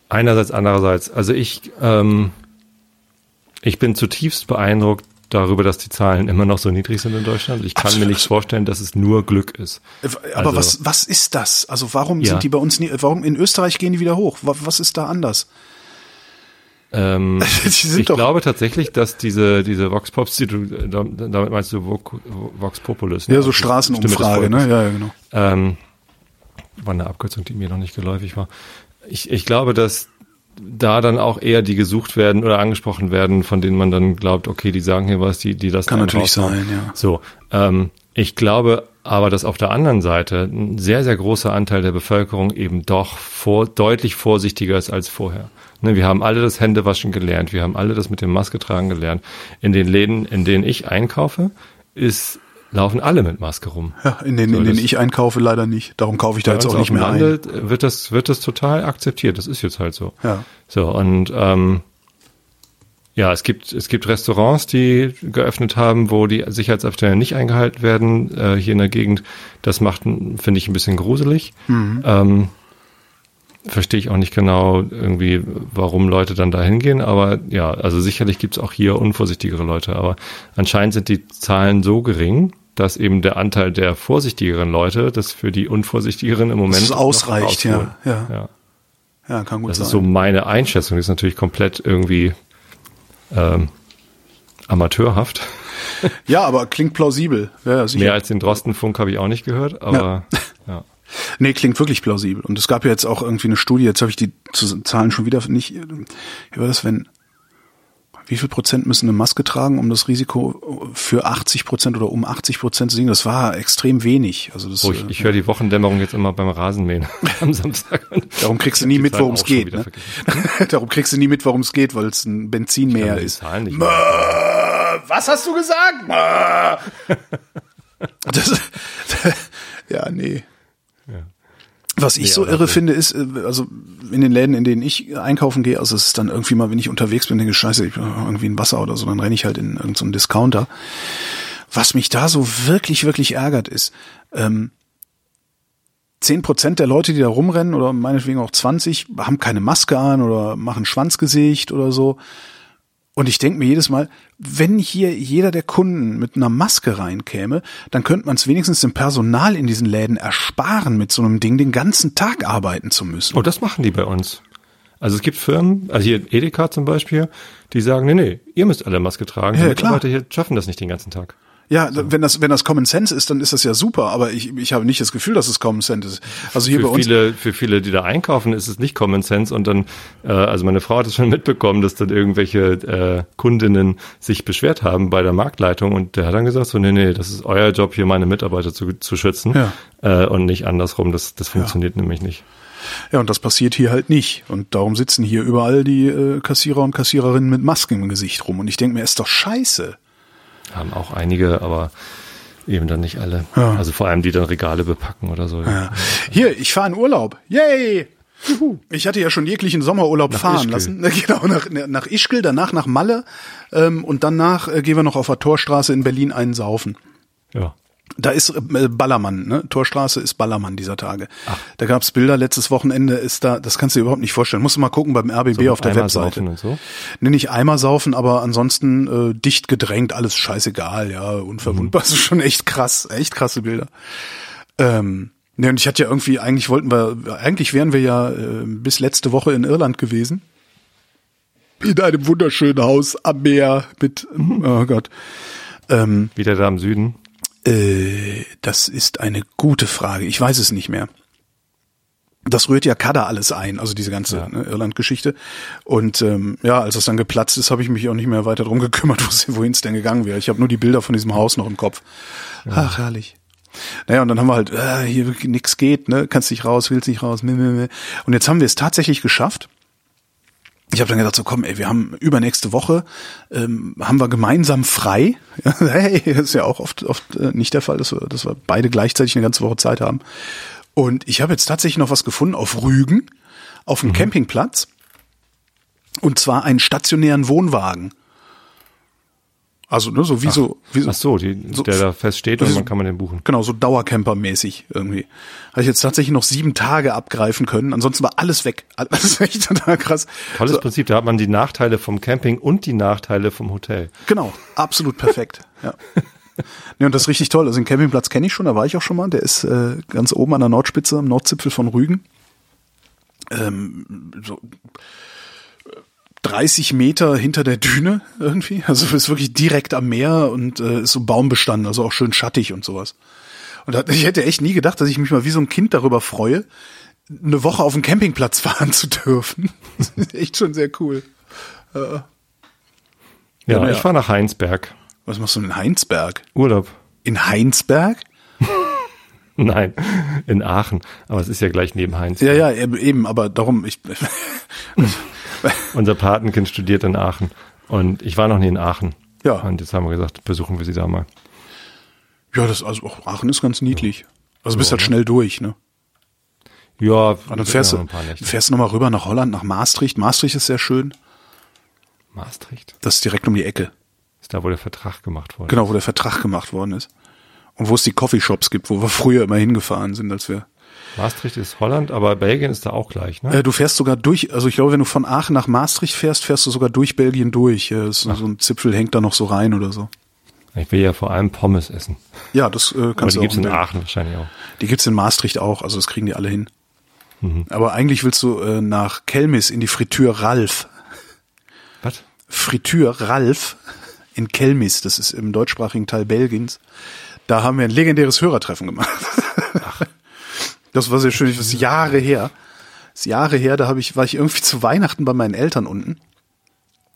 Einerseits, andererseits. Also ich, ähm, ich bin zutiefst beeindruckt darüber, dass die Zahlen immer noch so niedrig sind in Deutschland. Ich kann Absolut. mir nicht vorstellen, dass es nur Glück ist. Aber also, was, was ist das? Also warum ja. sind die bei uns nie, warum in Österreich gehen die wieder hoch? Was ist da anders? Ähm, ich glaube tatsächlich, dass diese, diese Vox Pops, die du, damit meinst du Vox Populus. Ne? Ja, so Straßenumfrage, ne? Ja, ja, genau. Ähm, war eine Abkürzung, die mir noch nicht geläufig war. Ich, ich glaube, dass da dann auch eher die gesucht werden oder angesprochen werden, von denen man dann glaubt, okay, die sagen hier was, die, die das kann natürlich sein, ja. So, ähm, ich glaube aber, dass auf der anderen Seite ein sehr, sehr großer Anteil der Bevölkerung eben doch vor, deutlich vorsichtiger ist als vorher. Ne, wir haben alle das Händewaschen gelernt, wir haben alle das mit dem Maske tragen gelernt. In den Läden, in denen ich einkaufe, ist laufen alle mit Maske rum. Ja, in denen, so, in denen ich einkaufe leider nicht. Darum kaufe ich da jetzt auch nicht mehr Lande ein. Wird das, wird das total akzeptiert. Das ist jetzt halt so. Ja. So, und, ähm, ja, es gibt, es gibt Restaurants, die geöffnet haben, wo die Sicherheitsabstände nicht eingehalten werden, äh, hier in der Gegend. Das macht, finde ich, ein bisschen gruselig. Mhm. Ähm, verstehe ich auch nicht genau irgendwie, warum Leute dann da hingehen. Aber ja, also sicherlich gibt es auch hier unvorsichtigere Leute. Aber anscheinend sind die Zahlen so gering, dass eben der Anteil der vorsichtigeren Leute das für die unvorsichtigeren im Moment das ausreicht, ja, ja. ja. Ja, kann gut das sein. Das ist so meine Einschätzung. Das ist natürlich komplett irgendwie ähm, amateurhaft. Ja, aber klingt plausibel. Ja. Mehr als den Drostenfunk habe ich auch nicht gehört, aber ja. ja. Nee, klingt wirklich plausibel. Und es gab ja jetzt auch irgendwie eine Studie, jetzt habe ich die Zahlen schon wieder nicht. Wie war das, wenn wie viel Prozent müssen eine Maske tragen, um das Risiko für 80 Prozent oder um 80 Prozent zu sinken? Das war extrem wenig. Also das, oh, ich, ich höre die Wochendämmerung jetzt immer beim Rasenmähen am Samstag. Darum kriegst du nie mit, worum es geht. Ne? Darum kriegst du nie mit, worum es geht, weil es ein Benzinmäher ist. Was hast du gesagt? das, ja, nee. Was ich ja, so irre finde, ist, äh, also in den Läden, in denen ich einkaufen gehe, also es ist dann irgendwie mal, wenn ich unterwegs bin, denke ich, scheiße, ich bin irgendwie ein Wasser oder so, dann renne ich halt in irgendeinen so Discounter. Was mich da so wirklich, wirklich ärgert, ist, ähm, 10% der Leute, die da rumrennen, oder meinetwegen auch 20, haben keine Maske an oder machen Schwanzgesicht oder so. Und ich denke mir jedes Mal, wenn hier jeder der Kunden mit einer Maske reinkäme, dann könnte man es wenigstens dem Personal in diesen Läden ersparen, mit so einem Ding den ganzen Tag arbeiten zu müssen. Oh, das machen die bei uns. Also es gibt Firmen, also hier Edeka zum Beispiel, die sagen, nee, nee, ihr müsst alle Maske tragen. Ja, die Mitarbeiter hier schaffen das nicht den ganzen Tag. Ja, so. wenn das wenn das Common Sense ist, dann ist das ja super. Aber ich, ich habe nicht das Gefühl, dass es Common Sense ist. Also hier für bei uns viele für viele, die da einkaufen, ist es nicht Common Sense. Und dann, äh, also meine Frau hat es schon mitbekommen, dass dann irgendwelche äh, Kundinnen sich beschwert haben bei der Marktleitung und der hat dann gesagt so, nee, nee, das ist euer Job, hier meine Mitarbeiter zu, zu schützen ja. äh, und nicht andersrum. Das das funktioniert ja. nämlich nicht. Ja, und das passiert hier halt nicht. Und darum sitzen hier überall die äh, Kassierer und Kassiererinnen mit Masken im Gesicht rum. Und ich denke mir, ist doch scheiße. Haben auch einige, aber eben dann nicht alle. Ja. Also vor allem die dann Regale bepacken oder so. Ja. Hier, ich fahre in Urlaub. Yay! Ich hatte ja schon jeglichen Sommerurlaub nach fahren Ischgl. lassen. Genau, nach, nach Ischgl, danach nach Malle ähm, und danach äh, gehen wir noch auf der Torstraße in Berlin einsaufen. Ja. Da ist äh, Ballermann, ne? Torstraße ist Ballermann dieser Tage. Ach. Da gab's Bilder, letztes Wochenende ist da, das kannst du dir überhaupt nicht vorstellen. Musst du mal gucken beim RBB so auf der Eimer Webseite. Und so? Nee, nicht Eimer saufen, aber ansonsten äh, dicht gedrängt, alles scheißegal, ja, unverwundbar. Mhm. Das ist schon echt krass, echt krasse Bilder. Ähm, ne, und ich hatte ja irgendwie, eigentlich wollten wir, eigentlich wären wir ja äh, bis letzte Woche in Irland gewesen. In einem wunderschönen Haus am Meer mit, mhm. oh Gott. Ähm, Wieder da im Süden. Äh, das ist eine gute Frage. Ich weiß es nicht mehr. Das rührt ja Kada alles ein, also diese ganze Ja. ne, Irland-Geschichte. Und ähm, ja, als es dann geplatzt ist, habe ich mich auch nicht mehr weiter drum gekümmert, wohin es denn gegangen wäre. Ich habe nur die Bilder von diesem Haus noch im Kopf. Ach, herrlich. Naja, und dann haben wir halt, äh, hier nix geht, ne? Kannst nicht raus, willst nicht raus. meh, meh, meh. Und jetzt haben wir es tatsächlich geschafft. Ich habe dann gedacht, so komm, ey, wir haben übernächste Woche ähm, haben wir gemeinsam frei. hey, das ist ja auch oft oft äh, nicht der Fall, dass wir, dass wir beide gleichzeitig eine ganze Woche Zeit haben. Und ich habe jetzt tatsächlich noch was gefunden auf Rügen, auf Mhm. einem Campingplatz. Und zwar einen stationären Wohnwagen. Also, ne, so wie so, wie so, Ach so, die, So- der da feststeht und so- man kann man den buchen. Genau, so Dauercamper-mäßig irgendwie. Habe ich jetzt tatsächlich noch sieben Tage abgreifen können. Ansonsten war alles weg. Das ist echt total krass. Tolles So, Prinzip, da hat man die Nachteile vom Camping und die Nachteile vom Hotel. genau, absolut perfekt. ja. Nee, und das ist richtig toll. Also den Campingplatz kenne ich schon, da war ich auch schon mal. Der ist äh, ganz oben an der Nordspitze, am Nordzipfel von Rügen. Ähm, so 30 Meter hinter der Düne irgendwie. Also ist wirklich direkt am Meer und äh, ist so Baumbestand, also auch schön schattig und sowas. Und ich hätte echt nie gedacht, dass ich mich mal wie so ein Kind darüber freue, eine Woche auf dem Campingplatz fahren zu dürfen. Das ist echt schon sehr cool. Ja, Ja, ich fahre nach Heinsberg. Was machst du denn in Heinsberg? Urlaub. In Heinsberg? Nein, in Aachen. Aber es ist ja gleich neben Heinsberg. Ja, ja, eben, eben, aber darum, ich, Unser Patenkind studiert in Aachen. Und ich war noch nie in Aachen. Ja. Und jetzt haben wir gesagt, besuchen wir sie da mal. ja, das, also auch Aachen ist ganz niedlich. Also bist halt schnell durch, ne? Ja, Und dann fährst du, fährst du nochmal rüber nach Holland, nach Maastricht. Maastricht ist sehr schön. Maastricht. Das ist direkt um die Ecke. Ist da, wo der Vertrag gemacht wurde. Genau, wo der Vertrag gemacht worden ist. Und wo es die Coffeeshops gibt, wo wir früher immer hingefahren sind, als wir. Maastricht ist Holland, aber Belgien ist da auch gleich, ne? Äh, du fährst sogar durch, also ich glaube, wenn du von Aachen nach Maastricht fährst, fährst du sogar durch Belgien durch. Äh, so, so ein Zipfel hängt da noch so rein oder so. Ich will ja vor allem Pommes essen. Ja, das äh, Aber kannst die du auch. gibt's in Belgien. Aachen wahrscheinlich auch. Die gibt's in Maastricht auch, also das kriegen die alle hin. Mhm. Aber eigentlich willst du äh, nach Kelmis in die Fritür Ralf. Was? Fritür Ralf in Kelmis, das ist im deutschsprachigen Teil Belgiens. Da haben wir ein legendäres Hörertreffen gemacht. Das war sehr schön, das ist Jahre her. Das ist Jahre her, da habe ich, war ich irgendwie zu Weihnachten bei meinen Eltern unten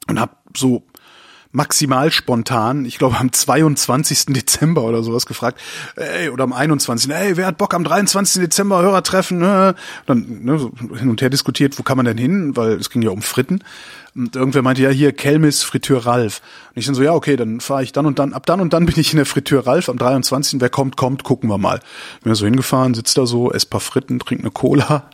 und habe so maximal spontan, ich glaube am 22. Dezember oder sowas gefragt, ey, oder am 21. Ey, wer hat Bock am 23. Dezember Hörertreffen? Ne? Dann ne, so hin und her diskutiert, wo kann man denn hin, weil es ging ja um Fritten. Und irgendwer meinte, ja, hier Kelmis, Fritür Ralf. Und ich dann so, ja, okay, dann fahre ich dann und dann, ab dann und dann bin ich in der Fritür Ralf am 23. Wer kommt, kommt, gucken wir mal. Bin da so hingefahren, sitzt da so, ess paar Fritten, trinkt eine Cola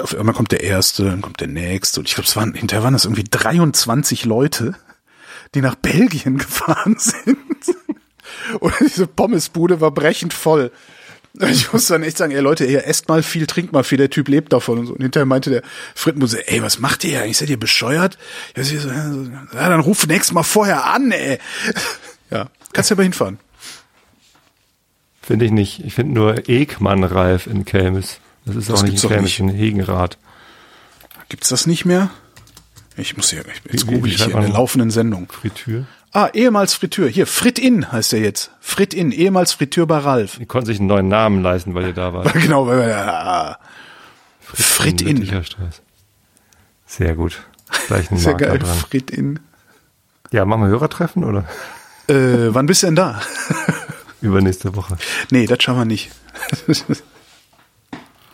auf einmal kommt der erste, dann kommt der nächste. Und ich glaube, es waren, hinterher waren das irgendwie 23 Leute, die nach Belgien gefahren sind. Und diese Pommesbude war brechend voll. Ich muss dann echt sagen, ey Leute, ihr esst mal viel, trinkt mal viel, der Typ lebt davon und so. Und hinterher meinte der Frittenbuse, ey, was macht ihr eigentlich? Seid ihr bescheuert? Ja, so, ja, dann ruf nächstes Mal vorher an, ey. Ja, kannst ja aber hinfahren. Finde ich nicht. Ich finde nur Ekmann-Reif in Kelmis. Das ist Das auch nicht in Kelmis, in Hegenrath. Gibt's das nicht mehr? Ich muss hier, ich, jetzt google ich hier in der laufenden Sendung. Fritür. Ah, ehemals Fritür. Hier, Frit In heißt er jetzt. Frit In, ehemals Fritür bei Ralf. Die konnten sich einen neuen Namen leisten, weil ihr da wart. genau, weil wir, ja, Frit In. Lüttlicherstraße. Sehr gut. Gleich ein Sehr Marker geil, dran. Frit In. Ja, machen wir Hörertreffen oder? Äh, wann bist du denn da? Übernächste Woche. nee, das schauen wir nicht.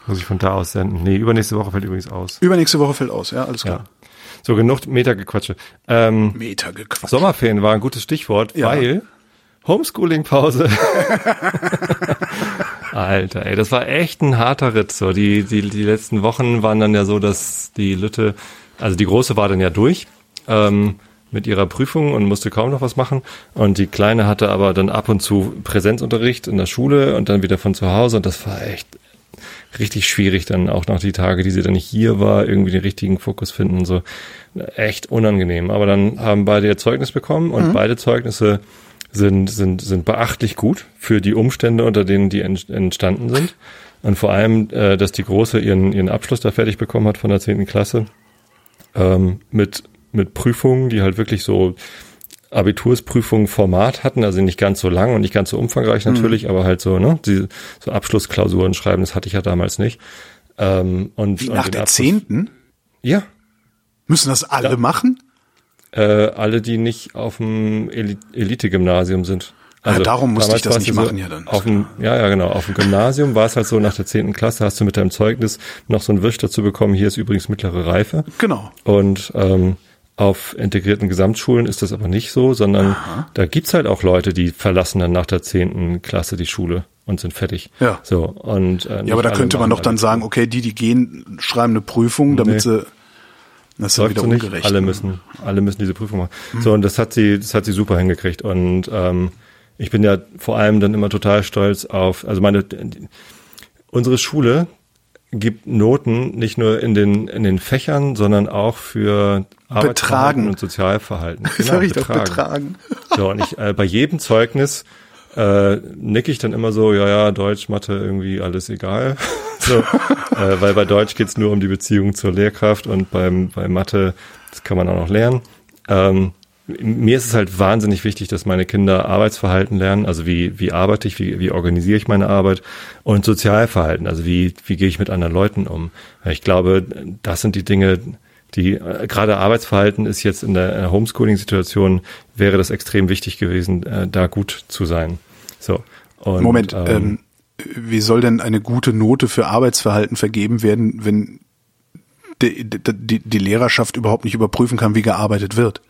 Muss ich von da aus senden. Nee, übernächste Woche fällt übrigens aus. Übernächste Woche fällt aus, ja, alles Ja. So, genug Metergequatsche. Ähm, Meter gequatscht. Sommerferien war ein gutes Stichwort, Ja. weil Homeschooling-Pause. Alter, ey, das war echt ein harter Ritt. So, die, die, die letzten Wochen waren dann ja so, dass die Lütte, also die große war dann ja durch ähm, mit ihrer Prüfung und musste kaum noch was machen. Und die Kleine hatte aber dann ab und zu Präsenzunterricht in der Schule und dann wieder von zu Hause. Und das war echt richtig schwierig, dann auch noch die Tage, die sie dann nicht hier war, irgendwie den richtigen Fokus finden und so. Echt unangenehm. Aber dann haben beide ihr Zeugnis bekommen und beide Zeugnisse sind, sind, sind beachtlich gut für die Umstände, unter denen die ent- entstanden sind. Und vor allem, äh, dass die Große ihren, ihren Abschluss da fertig bekommen hat von der zehnten Klasse. Ähm, mit, mit Prüfungen, die halt wirklich so Abitursprüfungen Format hatten, also nicht ganz so lang und nicht ganz so umfangreich natürlich, mhm. aber halt so, ne, die, so Abschlussklausuren schreiben, das hatte ich ja damals nicht. Ähm, und, Wie, und nach der zehnten? Ja. Müssen das alle da, machen? Äh, alle, die nicht auf dem Elite-Gymnasium sind. Also ja, darum musste ich das nicht machen, so ja dann. Auf dem, ja, ja, genau. Auf dem Gymnasium war es halt so, nach der zehnten Klasse hast du mit deinem Zeugnis noch so ein Wisch dazu bekommen, hier ist übrigens mittlere Reife. Genau. Und ähm, auf integrierten Gesamtschulen ist das aber nicht so, sondern Aha. da gibt's halt auch Leute, die verlassen dann nach der zehnten Klasse die Schule und sind fertig. Ja. So und äh, ja, aber da könnte man doch dann sagen, okay, die, die gehen, schreiben eine Prüfung, damit nee. sie das ist ja wieder ungerecht. Nicht. Alle ne? müssen, alle müssen diese Prüfung machen. Hm. So und das hat sie, das hat sie super hingekriegt und ähm, ich bin ja vor allem dann immer total stolz auf, also meine, unsere Schule gibt Noten nicht nur in den, in den Fächern, sondern auch für Arbeitsverhalten und Sozialverhalten. Genau, Sag ich betragen. Doch, betragen. So, und ich, äh, bei jedem Zeugnis äh, nicke ich dann immer so, ja, ja, Deutsch, Mathe, irgendwie alles egal. so, äh, weil bei Deutsch geht's nur um die Beziehung zur Lehrkraft und beim, bei Mathe, das kann man auch noch lernen. Ähm, mir ist es halt wahnsinnig wichtig, dass meine Kinder Arbeitsverhalten lernen, also wie, wie arbeite ich, wie, wie organisiere ich meine Arbeit und Sozialverhalten, also wie, wie gehe ich mit anderen Leuten um. Ich glaube, das sind die Dinge, die äh, gerade Arbeitsverhalten ist jetzt in der, der Homeschooling-Situation wäre das extrem wichtig gewesen, äh, da gut zu sein. So. Und, Moment, ähm, ähm, wie soll denn eine gute Note für Arbeitsverhalten vergeben werden, wenn die, die, die Lehrerschaft überhaupt nicht überprüfen kann, wie gearbeitet wird?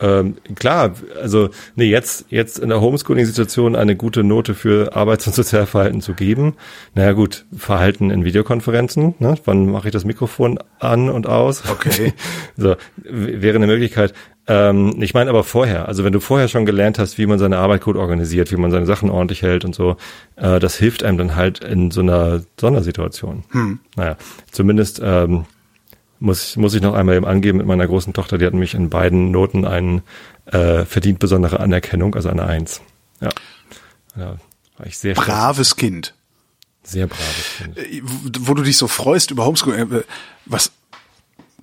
Ähm, klar, also nee, jetzt, jetzt in der Homeschooling-Situation eine gute Note für Arbeits- und Sozialverhalten zu geben. Naja gut, Verhalten in Videokonferenzen, ne? wann mache ich das Mikrofon an und aus? Okay. so, wäre eine Möglichkeit. Ähm, ich meine aber vorher, also wenn du vorher schon gelernt hast, wie man seine Arbeit gut organisiert, wie man seine Sachen ordentlich hält und so, äh, das hilft einem dann halt in so einer Sondersituation. Hm. Naja, zumindest ähm, muss, muss ich noch einmal eben angeben mit meiner großen Tochter, die hat mich in beiden Noten einen äh, verdient besondere Anerkennung, also eine Eins. Ja. ja war ich sehr Braves stolz. Kind. Sehr braves Kind. Äh, wo du dich so freust über Homeschooling, äh, was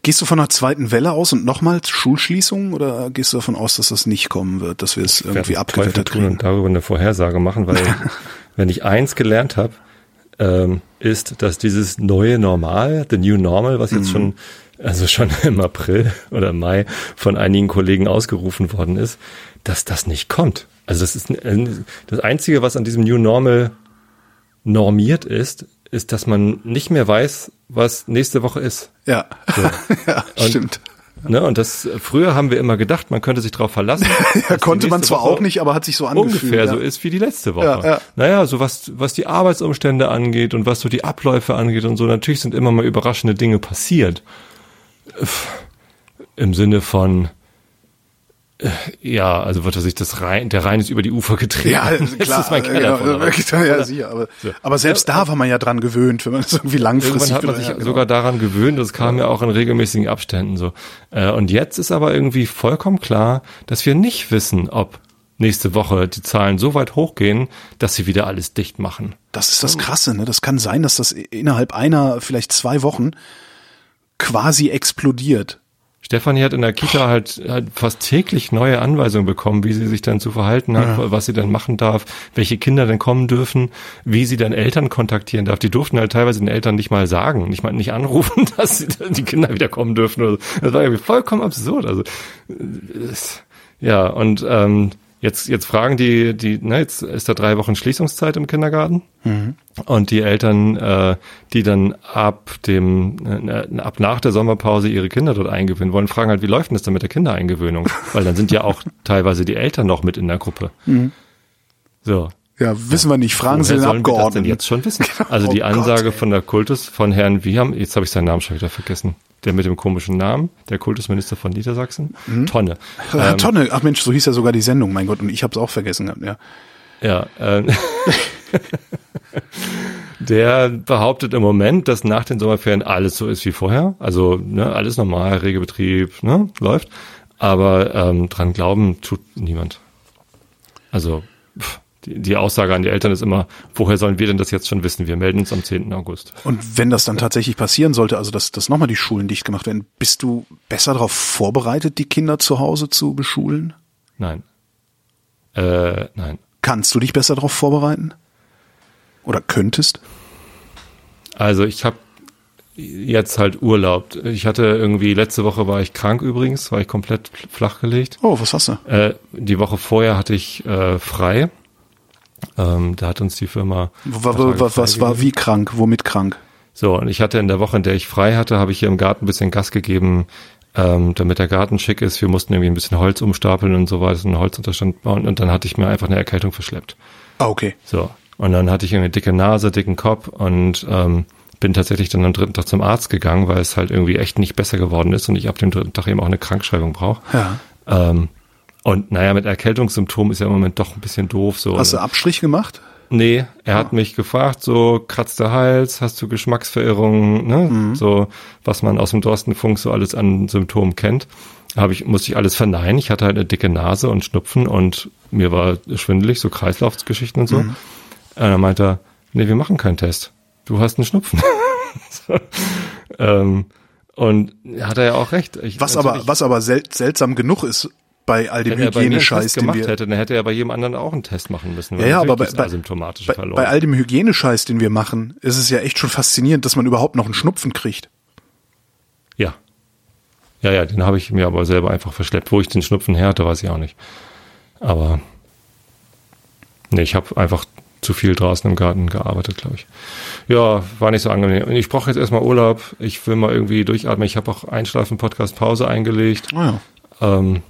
Gehst du von einer zweiten Welle aus und nochmals Schulschließungen oder gehst du davon aus, dass das nicht kommen wird, dass wir es irgendwie abgewertet kriegen? und darüber eine Vorhersage machen, weil wenn ich eins gelernt habe, ähm, ist, dass dieses neue Normal, the new normal, was jetzt mhm. schon, also schon im April oder Mai von einigen Kollegen ausgerufen worden ist, dass das nicht kommt. Also das ist das Einzige, was an diesem New Normal normiert ist, ist, dass man nicht mehr weiß, was nächste Woche ist. Ja, so. ja stimmt. Ne, und das früher haben wir immer gedacht, man könnte sich darauf verlassen. ja, konnte man zwar Woche auch nicht, aber hat sich so angefühlt. Ungefähr ja. so ist wie die letzte Woche. Ja, ja. Naja, so was, was die Arbeitsumstände angeht und was so die Abläufe angeht und so, natürlich sind immer mal überraschende Dinge passiert. Im Sinne von, ja, also wird er sich das rein, der Rhein ist über die Ufer getreten. Ja, klar. ist mein Keller ja, sicher, aber, so. aber selbst da war man ja dran gewöhnt, wenn man es irgendwie langfristig. Irgendwann hat man sich ja, sogar daran gewöhnt, das kam ja. ja auch in regelmäßigen Abständen so. Äh, und jetzt ist aber irgendwie vollkommen klar, dass wir nicht wissen, ob nächste Woche die Zahlen so weit hochgehen, dass sie wieder alles dicht machen. Das ist das Krasse, ne? Das kann sein, dass das innerhalb einer, vielleicht zwei Wochen quasi explodiert. Stefanie hat in der Kita halt, halt fast täglich neue Anweisungen bekommen, wie sie sich dann zu verhalten hat, ja. was sie dann machen darf, welche Kinder denn kommen dürfen, wie sie dann Eltern kontaktieren darf. Die durften halt teilweise den Eltern nicht mal sagen, nicht mal nicht anrufen, dass sie, die Kinder wieder kommen dürfen. Oder so. Das war irgendwie vollkommen absurd. Also ja und ähm, Jetzt, jetzt fragen die, die, ne, jetzt ist da drei Wochen Schließungszeit im Kindergarten. Mhm. Und die Eltern, äh, die dann ab dem, äh, ab nach der Sommerpause ihre Kinder dort eingewöhnen wollen, fragen halt, wie läuft denn das dann mit der Kindereingewöhnung? Weil dann sind ja auch teilweise die Eltern noch mit in der Gruppe. Mhm. So. Ja, wissen wir nicht. Fragen Sie den Abgeordneten. Wir das denn jetzt schon wissen? Also die oh Ansage Gott, von der Kultus von Herrn Wieham, jetzt habe ich seinen Namen schon wieder vergessen der mit dem komischen Namen, der Kultusminister von Niedersachsen, mhm. Tonne. Ähm, Tonne, ach Mensch, so hieß ja sogar die Sendung, mein Gott, und ich habe es auch vergessen gehabt, ja. Ja, äh, der behauptet im Moment, dass nach den Sommerferien alles so ist wie vorher, also ne, alles normal, Regelbetrieb, ne, läuft, aber ähm, dran glauben tut niemand. Also pff, die, die Aussage an die Eltern ist immer, woher sollen wir denn das jetzt schon wissen? Wir melden uns am 10. August. Und wenn das dann tatsächlich passieren sollte, also dass, dass nochmal die Schulen dicht gemacht werden, bist du besser darauf vorbereitet, die Kinder zu Hause zu beschulen? Nein. Äh, nein. Kannst du dich besser darauf vorbereiten? Oder könntest? Also ich habe jetzt halt Urlaub. Ich hatte irgendwie, letzte Woche war ich krank übrigens, war ich komplett flachgelegt. Oh, was hast du? Äh, die Woche vorher hatte ich äh, frei. Ähm, da hat uns die Firma. Was, was, war wie krank? Womit krank? So, und ich hatte in der Woche, in der ich frei hatte, habe ich hier im Garten ein bisschen Gas gegeben, ähm, damit der Garten schick ist. Wir mussten irgendwie ein bisschen Holz umstapeln und so weiter, einen Holzunterstand bauen und dann hatte ich mir einfach eine Erkältung verschleppt. Ah, okay. So. Und dann hatte ich irgendwie dicke Nase, dicken Kopf und ähm, bin tatsächlich dann am dritten Tag zum Arzt gegangen, weil es halt irgendwie echt nicht besser geworden ist und ich ab dem dritten Tag eben auch eine Krankschreibung brauche. Ja. Ähm, und naja, mit Erkältungssymptomen ist ja im Moment doch ein bisschen doof. So. Hast du Abstrich gemacht? Nee, er hat mich gefragt, so kratzt der Hals, hast du Geschmacksverirrungen, ne? Mhm. So, was man aus dem Dorstenfunk so alles an Symptomen kennt. Habe ich, musste ich alles verneinen. Ich hatte halt eine dicke Nase und Schnupfen und mir war schwindelig, so Kreislaufgeschichten und so. Mhm. Und dann meinte er, nee, wir machen keinen Test. Du hast einen Schnupfen. so. ähm, und hat er ja auch recht. Ich, Was natürlich- aber, was aber sel seltsam genug ist bei all dem wenn Hygienescheiß, den gemacht wir, hätte, dann hätte er bei jedem anderen auch einen Test machen müssen. Ja, ja, aber bei, bei, bei, verloren. bei all dem Hygienescheiß, den wir machen, ist es ja echt schon faszinierend, dass man überhaupt noch einen Schnupfen kriegt. Ja. Ja, ja, den habe ich mir aber selber einfach verschleppt. Wo ich den Schnupfen her hatte, weiß ich auch nicht. Aber nee, ich habe einfach zu viel draußen im Garten gearbeitet, glaube ich. Ja, war nicht so angenehm. Ich brauche jetzt erstmal Urlaub. Ich will mal irgendwie durchatmen. Ich habe auch Einschlafen-Podcast Pause eingelegt. Ah, ja. Ähm,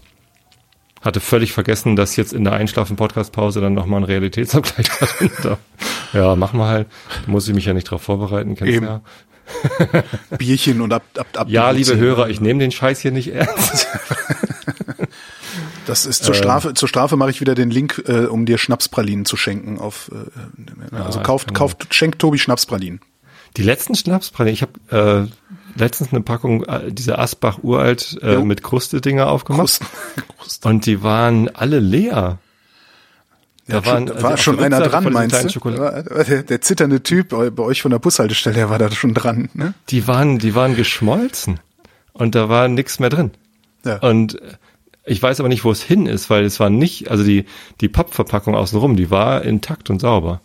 hatte völlig vergessen, dass jetzt in der Einschlafen-Podcast-Pause dann nochmal ein Realitätsabgleich. Da- ja, machen wir halt. Da muss ich mich ja nicht drauf vorbereiten. Kennst Eben. ja. Bierchen und ab, ab, ab. Ja, liebe Hörer, ich nehme den Scheiß hier nicht ernst. Das ist Ähm. zur Strafe, zur Strafe mache ich wieder den Link, äh, um dir Schnapspralinen zu schenken auf, äh, also Ja, kauft, kauft, schenkt Tobi Schnapspralinen. Die letzten Schnapspralinen, ich habe äh, letztens eine Packung äh, diese Asbach uralt äh, Jo. mit Kruste-Dinger aufgemacht Krusten. Krusten. und die waren alle leer. Ja, Da waren- schon, also war auf schon einer Rückseite dran, meinst du? Der, der zitternde Typ bei bei euch von der Bushaltestelle, der war da schon dran. Ne? Die waren, die waren geschmolzen und da war nichts mehr drin. Ja. Und äh, ich weiß aber nicht, wo es hin ist, weil es war nicht, also die die Pappverpackung außenrum, die war intakt und sauber.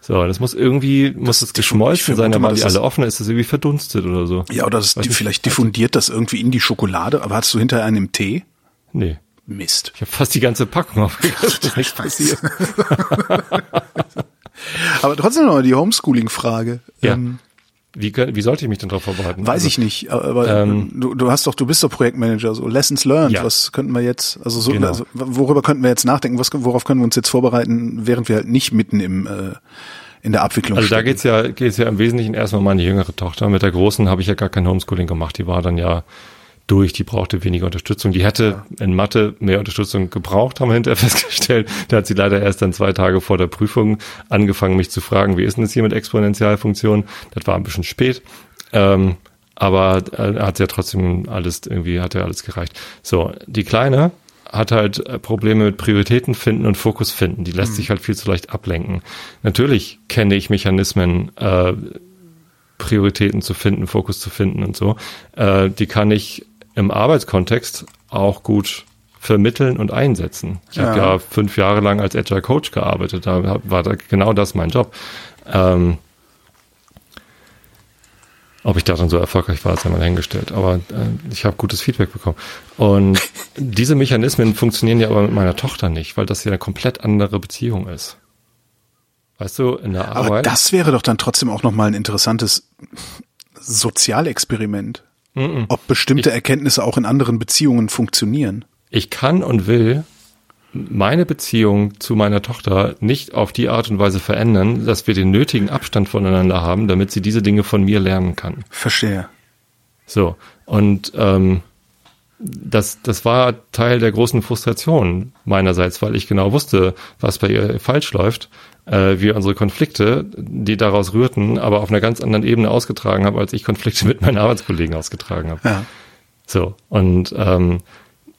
So, das muss irgendwie, muss es ich geschmolzen sein, dann waren die alle das- offen, ist das irgendwie verdunstet oder so. Ja, oder das, die, vielleicht diffundiert das irgendwie in die Schokolade, aber hattest du hinterher einen im Tee? Nee. Mist. Ich habe fast die ganze Packung aufgegessen. ist nicht passiert. Aber trotzdem noch mal die Homeschooling-Frage. Ja. Ähm, Wie, wie sollte ich mich denn darauf vorbereiten? weiß Also, ich nicht, aber ähm, du, du hast doch, du bist doch Projektmanager, so Lessons learned. Ja. Was könnten wir jetzt, also so, Genau. also, worüber könnten wir jetzt nachdenken? Was, worauf können wir uns jetzt vorbereiten, während wir halt nicht mitten im äh, in der Abwicklung Also da stecken? geht's ja, geht's ja im Wesentlichen erstmal um meine jüngere Tochter. Mit der großen habe ich ja gar kein Homeschooling gemacht. Die war dann ja durch, die brauchte weniger Unterstützung. Die hätte in Mathe mehr Unterstützung gebraucht, haben wir hinterher festgestellt. Da hat sie leider erst dann zwei Tage vor der Prüfung angefangen, mich zu fragen, wie ist denn das hier mit Exponentialfunktionen? Das war ein bisschen spät. Ähm, aber äh, hat ja trotzdem alles irgendwie, hat ja alles gereicht. So, die Kleine hat halt äh, Probleme mit Prioritäten finden und Fokus finden. Die lässt sich halt viel zu leicht ablenken. Natürlich kenne ich Mechanismen, äh, Prioritäten zu finden, Fokus zu finden und so. Äh, die kann ich im Arbeitskontext auch gut vermitteln und einsetzen. Ich habe Ja. ja fünf Jahre lang als Agile Coach gearbeitet, da war da genau das mein Job. Ähm, ob ich darin so erfolgreich war, sei mal dahingestellt. Aber äh, ich habe gutes Feedback bekommen. Und diese Mechanismen funktionieren ja aber mit meiner Tochter nicht, weil das ja eine komplett andere Beziehung ist. Weißt du, in der Aber Arbeit. das wäre doch dann trotzdem auch nochmal ein interessantes Sozialexperiment. Ob bestimmte Erkenntnisse auch in anderen Beziehungen funktionieren. ich kann und will meine Beziehung zu meiner Tochter nicht auf die Art und Weise verändern, dass wir den nötigen Abstand voneinander haben, damit sie diese Dinge von mir lernen kann. Verstehe. So, und ähm, das, das war Teil der großen Frustration meinerseits, weil ich genau wusste, was bei ihr falsch läuft, äh, wir unsere Konflikte, die daraus rührten, aber auf einer ganz anderen Ebene ausgetragen habe, als ich Konflikte mit meinen Arbeitskollegen ausgetragen habe. Ja. So, und ähm,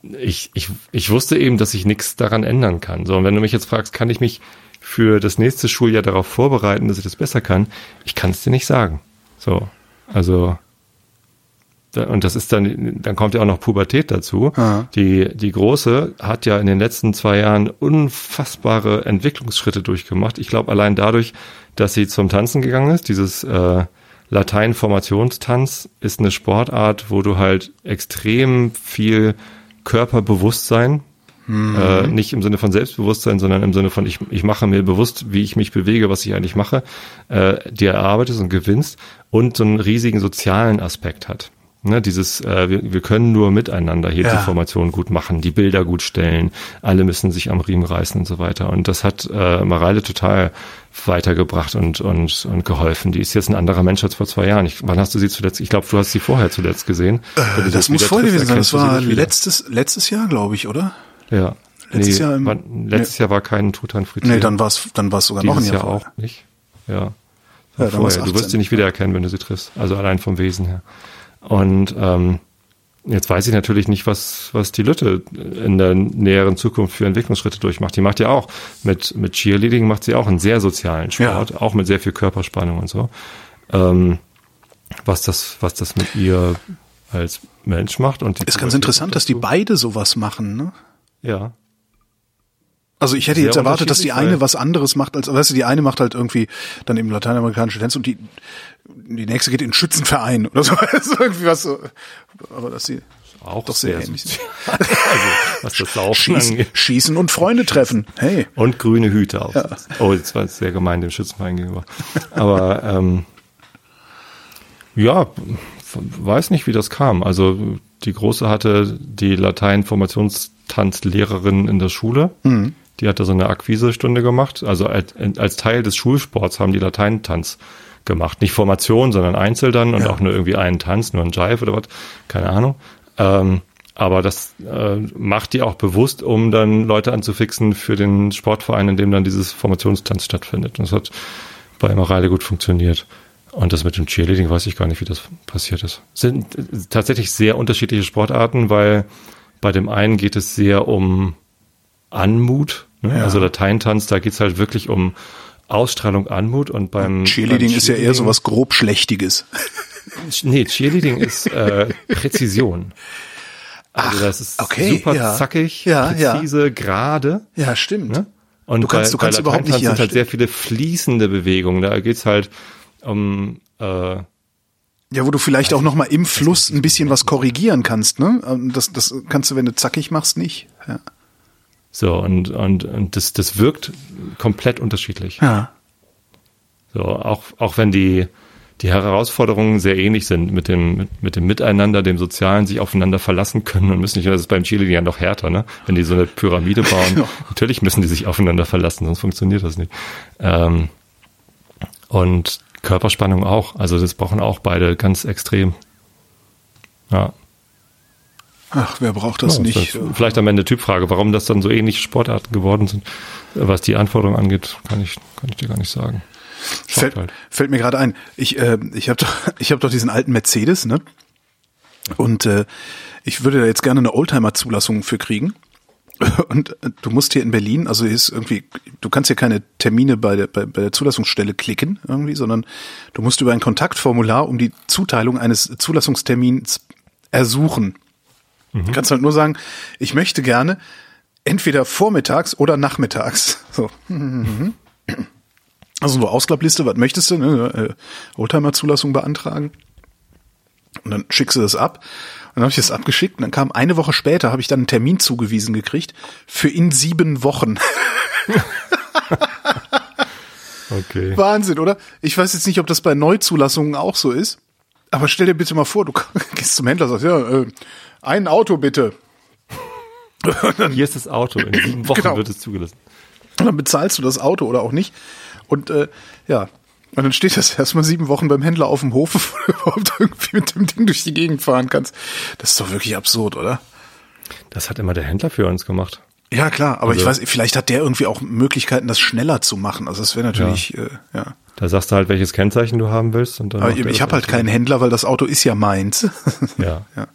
ich, ich, ich wusste eben, dass ich nichts daran ändern kann. So, und wenn du mich jetzt fragst, kann ich mich für das nächste Schuljahr darauf vorbereiten, dass ich das besser kann, ich kann es dir nicht sagen. So, also und das ist dann, dann kommt ja auch noch Pubertät dazu. Ja. Die, die Große hat ja in den letzten zwei Jahren unfassbare Entwicklungsschritte durchgemacht. Ich glaube allein dadurch, dass sie zum Tanzen gegangen ist, dieses äh, Latein-Formationstanz ist eine Sportart, wo du halt extrem viel Körperbewusstsein äh, nicht im Sinne von Selbstbewusstsein, sondern im Sinne von ich, ich mache mir bewusst, wie ich mich bewege, was ich eigentlich mache, äh, dir erarbeitest und gewinnst und so einen riesigen sozialen Aspekt hat. Ne, dieses, äh, wir, wir können nur miteinander hier Ja. die Formation gut machen, die Bilder gut stellen, alle müssen sich am Riemen reißen und so weiter. Und das hat äh, Mareile total weitergebracht und, und, und geholfen. Die ist jetzt ein anderer Mensch als vor zwei Jahren. Ich, wann hast du sie zuletzt? Ich glaube, du hast sie vorher zuletzt gesehen. Du Das muss triffst, gewesen sein. Das war letztes, letztes Jahr, glaube ich, oder? Ja. Letztes nee, Jahr im- war, letztes Jahr war kein frittiert. Nee, dann war es dann war's sogar noch ein Dieses Jahr Jahr vorher. auch nicht. Ja. Ja, vorher. Du 18. wirst sie nicht wiedererkennen, wenn du sie triffst. Also allein vom Wesen her. Und ähm, jetzt weiß ich natürlich nicht, was, was die Lütte in der näheren Zukunft für Entwicklungsschritte durchmacht. Die macht ja auch mit, mit Cheerleading macht sie auch einen sehr sozialen Sport, auch mit sehr viel Körperspannung und so. Ähm, was das, was das mit ihr als Mensch macht und die Ist ganz interessant, dass die dazu. beide sowas machen, ne? ja Also ich hätte jetzt erwartet, dass die eine was anderes macht, als weißt du, die eine macht halt irgendwie dann eben lateinamerikanische Tänze und die die nächste geht in den Schützenverein oder so, also irgendwie was so. Aber dass sie auch Doch sehr sehr ähnlich. also was das Laufen schießen, angeht. schießen und Freunde treffen. Hey. Und grüne Hüte auf. Oh, das war sehr gemein dem Schützenverein gegenüber. Aber ähm, ja, weiß nicht, wie das kam. Also die Große hatte die Latein-Formationstanzlehrerin in der Schule. Die hatte so eine Akquisestunde gemacht. Also als, als Teil des Schulsports haben die Lateintanz gemacht. Nicht Formation, sondern einzeln dann und Ja. auch nur irgendwie einen Tanz, nur ein Jive oder was. Keine Ahnung. Ähm, aber das äh, macht die auch bewusst, um dann Leute anzufixen für den Sportverein, in dem dann dieses Formationstanz stattfindet. Und das hat bei Mareile gut funktioniert. Und das mit dem Cheerleading weiß ich gar nicht, wie das passiert ist. Sind tatsächlich sehr unterschiedliche Sportarten, weil bei dem einen geht es sehr um Anmut. Ne? Ja. Also Lateintanz, da geht's halt wirklich um Ausstrahlung, Anmut und beim Cheerleading beim ist ja eher so was grob Schlechtiges. Nee, Cheerleading ist äh, Präzision. Also das ist okay, super ja. zackig, Ja, ja. präzise, gerade. Ja, stimmt. Ne? Und Du kannst- bei, du kannst bei überhaupt nicht- ja, sind halt sehr viele fließende Bewegungen. Da geht's halt um äh, Ja, wo du vielleicht auch noch mal im Fluss ein bisschen was korrigieren kannst, ne? Ähm, Das, das kannst du, wenn du zackig machst, nicht. Ja. So und und und das das wirkt komplett unterschiedlich. ja. So auch auch wenn die die Herausforderungen sehr ähnlich sind mit dem mit, mit dem Miteinander, dem Sozialen, sich aufeinander verlassen können und müssen nicht. Das ist beim Cheerleading ja noch härter, ne? Wenn die so eine Pyramide bauen, Ja. natürlich müssen die sich aufeinander verlassen, sonst funktioniert das nicht. Ähm, und Körperspannung auch. Also das brauchen auch beide ganz extrem. Ja. Ach, wer braucht das Ja, nicht? ist Vielleicht am Ende Typfrage, warum das dann so ähnliche Sportarten geworden sind. Was die Anforderungen angeht, kann ich, kann ich dir gar nicht sagen. Fällt, halt. fällt mir gerade ein. Ich, äh, ich habe doch, ich hab doch diesen alten Mercedes, ne? Und äh, ich würde da jetzt gerne eine Oldtimer-Zulassung für kriegen. Und äh, du musst hier in Berlin, also hier ist irgendwie, du kannst hier keine Termine bei der, bei, bei der Zulassungsstelle klicken irgendwie, sondern du musst über ein Kontaktformular um die Zuteilung eines Zulassungstermins ersuchen. Du kannst halt nur sagen, ich möchte gerne entweder vormittags oder nachmittags. So. Also so Ausklappliste, was möchtest du? Ne? Äh, Oldtimer-Zulassung beantragen. Und dann schickst du das ab. Und dann habe ich das abgeschickt und dann kam eine Woche später, habe ich dann einen Termin zugewiesen gekriegt für in sieben Wochen. Okay. Wahnsinn, oder? Ich weiß jetzt nicht, ob das bei Neuzulassungen auch so ist. Aber stell dir bitte mal vor, du gehst zum Händler und sagst, ja, äh, ein Auto bitte. Hier ist das Auto. In sieben Wochen Genau. wird es zugelassen. Und dann bezahlst du das Auto oder auch nicht. Und äh, ja, und dann steht das erstmal sieben Wochen beim Händler auf dem Hof, bevor du überhaupt irgendwie mit dem Ding durch die Gegend fahren kannst. Das ist doch wirklich absurd, oder? Das hat immer der Händler für uns gemacht. Ja, klar, aber ich Also- weiß, vielleicht hat der irgendwie auch Möglichkeiten, das schneller zu machen. Also das wäre natürlich, ja. Äh, ja. Da sagst du halt, welches Kennzeichen du haben willst. Und dann Aber ich, ich habe halt keinen Händler, weil das Auto ist ja meins. Ja. Ja.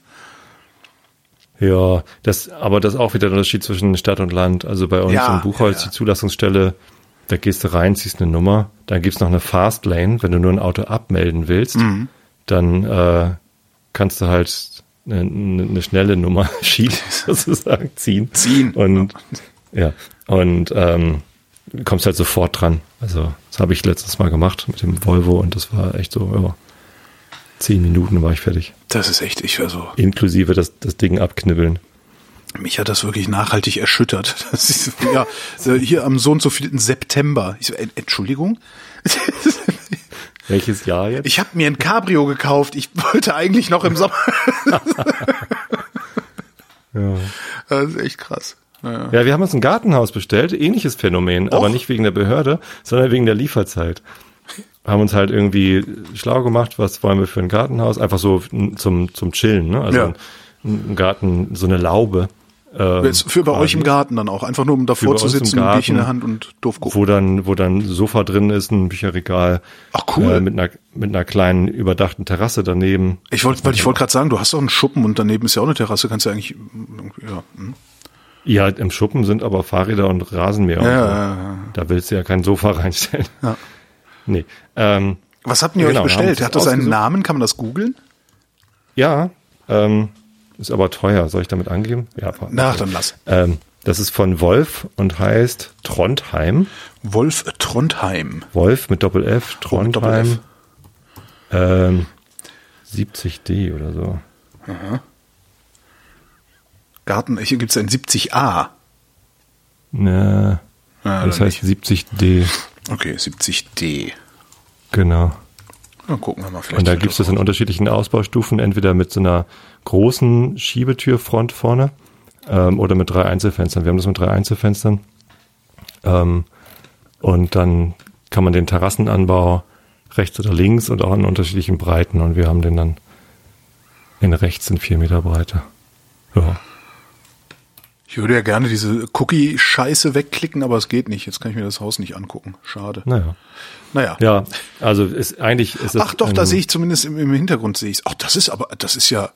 Ja, das, aber das ist auch wieder der Unterschied zwischen Stadt und Land. Also bei uns Ja, in Buchholz, ja, ja. die Zulassungsstelle, da gehst du rein, ziehst eine Nummer, dann gibt's noch eine Fastlane, wenn du nur ein Auto abmelden willst, Mhm. dann äh, kannst du halt eine, eine schnelle Nummer Sheet sozusagen ziehen. Ziehen. Und ja, und ähm, kommst halt sofort dran. Also das habe ich letztes Mal gemacht mit dem Volvo und das war echt so, ja, zehn Minuten war ich fertig. Das ist echt, ich also. Inklusive das, das Ding abknibbeln. Mich hat das wirklich nachhaltig erschüttert. Das ist, ja, hier am so und so vielten September. Ich so, Entschuldigung? Welches Jahr jetzt? Ich habe mir ein Cabrio gekauft. Ich wollte eigentlich noch im Sommer. ja. Das ist echt krass. Ja. ja, wir haben uns ein Gartenhaus bestellt, ähnliches Phänomen, Och. aber nicht wegen der Behörde, sondern wegen der Lieferzeit. Haben uns halt irgendwie schlau gemacht, was wollen wir für ein Gartenhaus, einfach so zum, zum Chillen, ne? Also ja. ein, ein Garten, so eine Laube. Ähm, für bei quasi. euch im Garten dann auch, einfach nur um davor zu sitzen, ein Bierchen in der Hand und doof gucken. Wo dann, wo dann Sofa drin ist, ein Bücherregal. Ach cool. Äh, mit einer, mit einer kleinen überdachten Terrasse daneben. Ich wollte, weil ich wollte gerade sagen, du hast doch einen Schuppen und daneben ist ja auch eine Terrasse, kannst du eigentlich, ja. Hm. Ja, im Schuppen sind aber Fahrräder und Rasenmäher. Ja, und so. ja, ja. Da willst du ja kein Sofa reinstellen. Ja. Nee. Ähm, Was habt ihr genau, euch bestellt? Hat das einen Namen? Kann man das googeln? Ja, ähm, ist aber teuer. Soll ich damit angeben? Ja. Na, dann lass. Ähm, das ist von Wolf und heißt Trondheim. Wolf Trondheim. Wolf mit Doppel F, Trondheim. Ähm, 70D oder so. Aha. Garten, hier gibt es ein 70a. Ne, ja, das heißt nicht. 70D. Okay, 70D. Genau. Dann gucken wir mal vielleicht. Und da gibt es das in unterschiedlichen Ausbaustufen, entweder mit so einer großen Schiebetürfront vorne ähm, oder mit drei Einzelfenstern. Wir haben das mit drei Einzelfenstern. Ähm, und dann kann man den Terrassenanbau rechts oder links und auch in unterschiedlichen Breiten. Und wir haben den dann in rechts in vier Meter Breite. Ja. Ich würde ja gerne diese Cookie-Scheiße wegklicken, aber es geht nicht. Jetzt kann ich mir das Haus nicht angucken. Schade. Naja. Naja. Ja, also ist eigentlich ist es. Ach doch, da sehe ich zumindest im, im Hintergrund sehe ich Ach, das ist aber, das ist ja.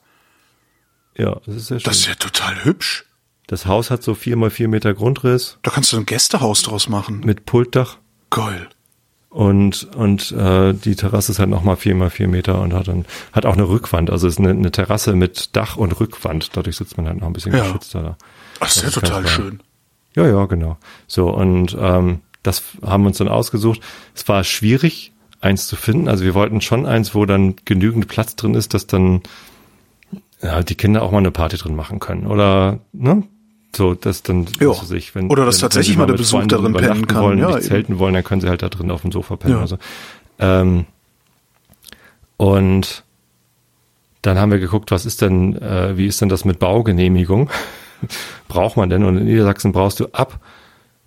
Ja, das ist sehr schön. Das ist ja total hübsch. Das Haus hat so vier mal vier Meter Grundriss. Da kannst du ein Gästehaus draus machen. Mit Pultdach. Geil. Und, und äh, die Terrasse ist halt nochmal vier mal vier Meter und hat dann hat auch eine Rückwand. Also ist eine, eine Terrasse mit Dach und Rückwand. Dadurch sitzt man halt noch ein bisschen ja. geschützter da. Das ist ja total schön. Ja, ja, genau. So, und ähm, das haben wir uns dann ausgesucht. Es war schwierig, eins zu finden. Also wir wollten schon eins, wo dann genügend Platz drin ist, dass dann ja, die Kinder auch mal eine Party drin machen können. Oder, ne? So, dass dann, jo. was weiß wenn, Oder dass wenn, tatsächlich wenn mal der Besuch darin pennen kann. Wollen, ja, nicht zelten wollen, dann können sie halt da drin auf dem Sofa pennen. Ja. Also, ähm, und dann haben wir geguckt, was ist denn, äh, wie ist denn das mit Baugenehmigung? braucht man denn? Und in Niedersachsen brauchst du ab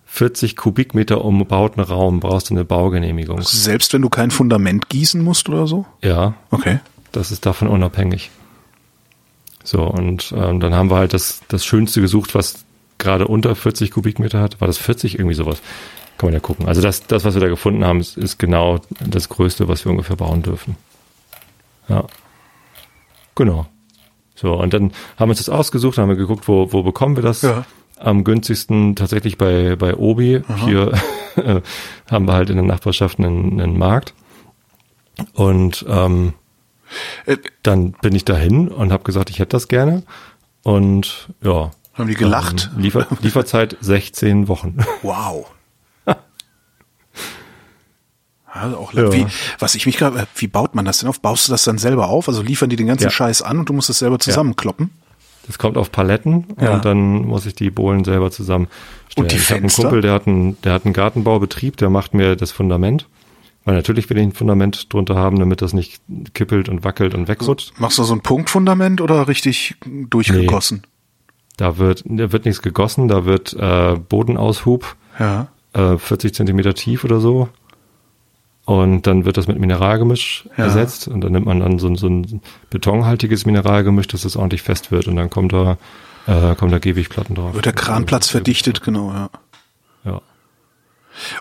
40 Kubikmeter umbauten Raum, brauchst du eine Baugenehmigung. Also selbst wenn du kein Fundament gießen musst oder so? Ja. Okay. Das ist davon unabhängig. So, und ähm, dann haben wir halt das, das Schönste gesucht, was gerade unter 40 Kubikmeter hat. War das 40? Irgendwie sowas. Kann man ja gucken. Also das, das was wir da gefunden haben, ist, ist genau das Größte, was wir ungefähr bauen dürfen. Ja. Genau. So, und dann haben wir uns das ausgesucht, haben wir geguckt, wo, wo bekommen wir das? Ja. Am günstigsten tatsächlich bei, bei Obi. Aha. Hier haben wir halt in der Nachbarschaft einen, einen Markt. Und ähm, äh, dann bin ich dahin und habe gesagt, ich hätte das gerne. Und ja. Haben die gelacht? Ähm, Liefer, Lieferzeit 16 Wochen. Wow. Also auch ja. wie, was ich mich gerade, wie baut man das denn auf? Baust du das dann selber auf? Also liefern die den ganzen ja. Scheiß an und du musst es selber zusammenkloppen? Das kommt auf Paletten ja. und dann muss ich die Bohlen selber zusammenstellen. Und die ich habe einen Kumpel, der hat einen, der hat einen Gartenbaubetrieb, der macht mir das Fundament. Weil natürlich will ich ein Fundament drunter haben, damit das nicht kippelt und wackelt und wegrutscht. Machst du so ein Punktfundament oder richtig durchgegossen? Nee. Da wird, da wird nichts gegossen, da wird äh, Bodenaushub, ja. äh, 40 Zentimeter tief oder so, und dann wird das mit Mineralgemisch ja. ersetzt und dann nimmt man dann so, so ein betonhaltiges Mineralgemisch, dass es ordentlich fest wird und dann kommt da, äh, kommen da Gehwegplatten drauf. Wird der Kranplatz verdichtet, genau, ja. Ja.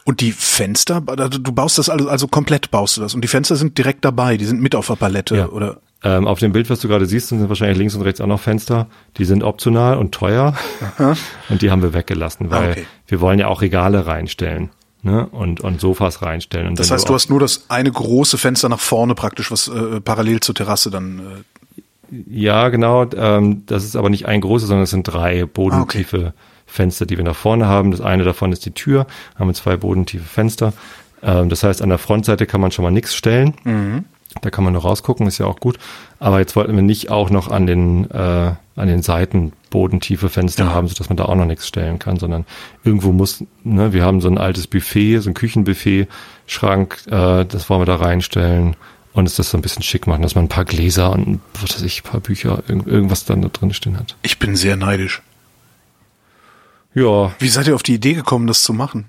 Und die Fenster, also du baust das also, also komplett baust du das und die Fenster sind direkt dabei, die sind mit auf der Palette, ja. oder? Ähm, auf dem Bild, was du gerade siehst, sind wahrscheinlich links und rechts auch noch Fenster. Die sind optional und teuer. Aha. Und die haben wir weggelassen, weil ah, okay. wir wollen ja auch Regale reinstellen ne? und, und Sofas reinstellen. Und das heißt, du, hast nur das eine große Fenster nach vorne praktisch, was äh, parallel zur Terrasse dann. Äh Ja, genau. Ähm, das ist aber nicht ein großes, sondern es sind drei bodentiefe Fenster, die wir nach vorne haben. Das eine davon ist die Tür, haben wir zwei bodentiefe Fenster. Ähm, das heißt, an der Frontseite kann man schon mal nichts stellen. Da kann man noch rausgucken, ist ja auch gut. Aber jetzt wollten wir nicht auch noch an den, äh, an den Seiten bodentiefe Fenster haben, sodass man da auch noch nichts stellen kann, sondern irgendwo muss, ne, wir haben so ein altes Buffet, so ein Küchenbuffet, Schrank, äh, das wollen wir da reinstellen und es das so ein bisschen schick machen, dass man ein paar Gläser und was weiß ich, ein paar Bücher, irgend, irgendwas dann da drin stehen hat. Ich bin sehr neidisch. Ja, Wie seid ihr auf die Idee gekommen, das zu machen?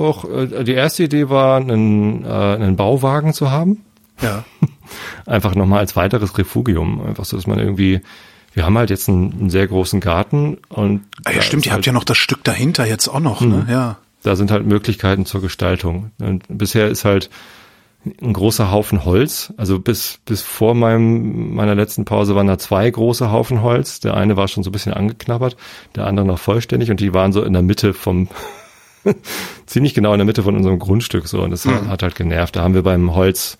auch äh, die erste Idee war, einen, äh, einen Bauwagen zu haben. Ja. einfach nochmal als weiteres Refugium. Einfach so, dass man irgendwie, wir haben halt jetzt einen, einen sehr großen Garten und Ah, ja, stimmt, ihr halt, habt ja noch das Stück dahinter jetzt auch noch, ne? Ja. da sind halt Möglichkeiten zur Gestaltung. Und bisher ist halt ein großer Haufen Holz. Also bis, bis vor meinem, meiner letzten Pause waren da zwei große Haufen Holz. Der eine war schon so ein bisschen angeknabbert, der andere noch vollständig und die waren so in der Mitte vom, ziemlich genau in der Mitte von unserem Grundstück so und das hat, hat halt genervt. Da haben wir beim Holz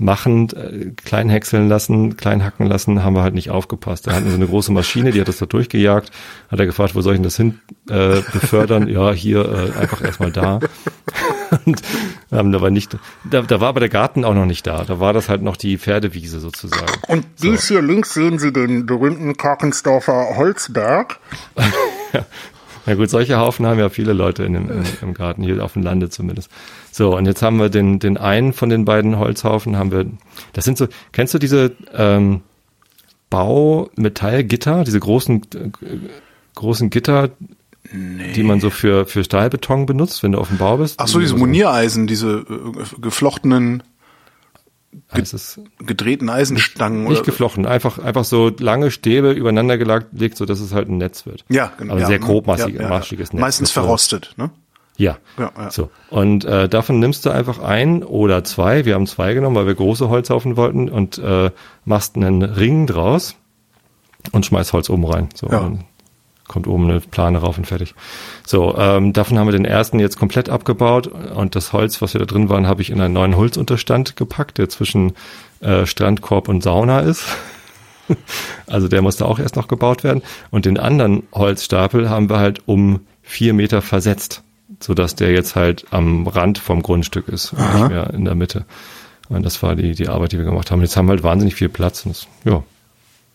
machen, äh, klein häckseln lassen, klein hacken lassen, haben wir halt nicht aufgepasst. Da hatten wir so eine große Maschine, die hat das da durchgejagt, hat er gefragt, wo soll ich denn das hin äh, befördern? ja, hier äh, einfach erstmal da. Und haben aber nicht, da, da war aber der Garten auch noch nicht da. Da war das halt noch die Pferdewiese sozusagen. Und dies hier links sehen Sie den berühmten Karkensdorfer Holzberg. Ja gut, solche Haufen haben ja viele Leute in dem, im, im Garten, hier auf dem Lande zumindest. So, und jetzt haben wir den, den einen von den beiden Holzhaufen, haben wir, das sind so, kennst du diese ähm, Baumetallgitter, diese großen, äh, großen Gitter, die man so für, für Stahlbeton benutzt, wenn du auf dem Bau bist? Ach so, diese Moniereisen, diese äh, geflochtenen, heißt es, gedrehten Eisenstangen. nicht oder- geflochten, einfach, einfach so lange Stäbe übereinander gelegt, so dass es halt ein Netz wird. Ja, genau. Aber ja, sehr mhm. grobmaschig- Ja, ja, Netz. Meistens verrostet, ne? Ja. Ja, ja. So. Und äh, davon nimmst du einfach ein oder zwei. Wir haben zwei genommen, weil wir große Holzhaufen wollten und äh, machst einen Ring draus und schmeißt Holz oben rein. So. Ja. Dann kommt oben eine Plane rauf und fertig. So, ähm, davon haben wir den ersten jetzt komplett abgebaut und das Holz, was wir da drin waren, habe ich in einen neuen Holzunterstand gepackt, der zwischen äh, Strandkorb und Sauna ist. Also der musste auch erst noch gebaut werden. Und den anderen Holzstapel haben wir halt um vier Meter versetzt, sodass der jetzt halt am Rand vom Grundstück ist und nicht mehr in der Mitte. Und das war die, die Arbeit, die wir gemacht haben. Jetzt haben wir halt wahnsinnig viel Platz. Und das, ja,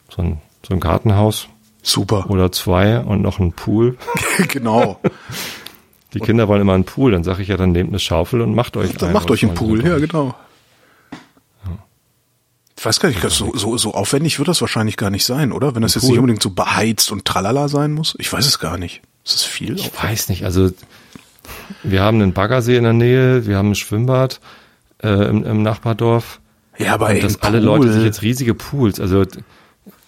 so ein, so ein Gartenhaus Super. oder zwei und noch ein Pool. genau. Die Kinder wollen immer einen Pool. Dann sage ich ja, dann nehmt eine Schaufel und macht euch Dann einen. macht euch einen Pool, ja, genau. Ich weiß gar nicht, so, so, so aufwendig wird das wahrscheinlich gar nicht sein, oder? Wenn das jetzt Pool. nicht unbedingt so beheizt und tralala sein muss. Ich weiß es gar nicht. Ist das viel? Ich weiß nicht, also wir haben einen Baggersee in der Nähe, wir haben ein Schwimmbad äh, im, im Nachbardorf. Ja, aber Und ey, dass alle. Leute sich jetzt riesige Pools, also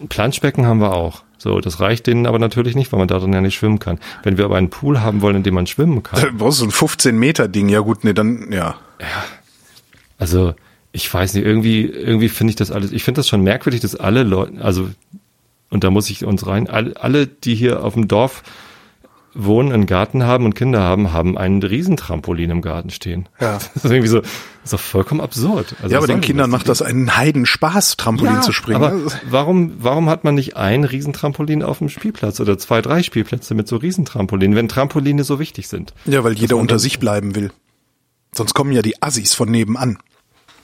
Planschbecken haben wir auch. So, das reicht denen aber natürlich nicht, weil man da drin ja nicht schwimmen kann. Wenn wir aber einen Pool haben wollen, in dem man schwimmen kann, brauchst du so ein 15 Meter Ding. Ja gut, nee, dann, ja. also ich weiß nicht, irgendwie, irgendwie finde ich das alles, ich finde das schon merkwürdig, dass alle Leute, also, und da muss ich uns rein, alle, alle, die hier auf dem Dorf wohnen, einen Garten haben und Kinder haben, haben einen Riesentrampolin im Garten stehen. Ja. Das ist irgendwie so, das ist doch vollkommen absurd. Also Ja, aber den Kindern das? macht das einen Heidenspaß, Trampolin zu springen. Aber warum, warum hat man nicht ein Riesentrampolin auf dem Spielplatz oder zwei, drei Spielplätze mit so Riesentrampolinen, wenn Trampoline so wichtig sind? Ja, weil jeder unter sich bleiben will. Sonst kommen ja die Assis von nebenan.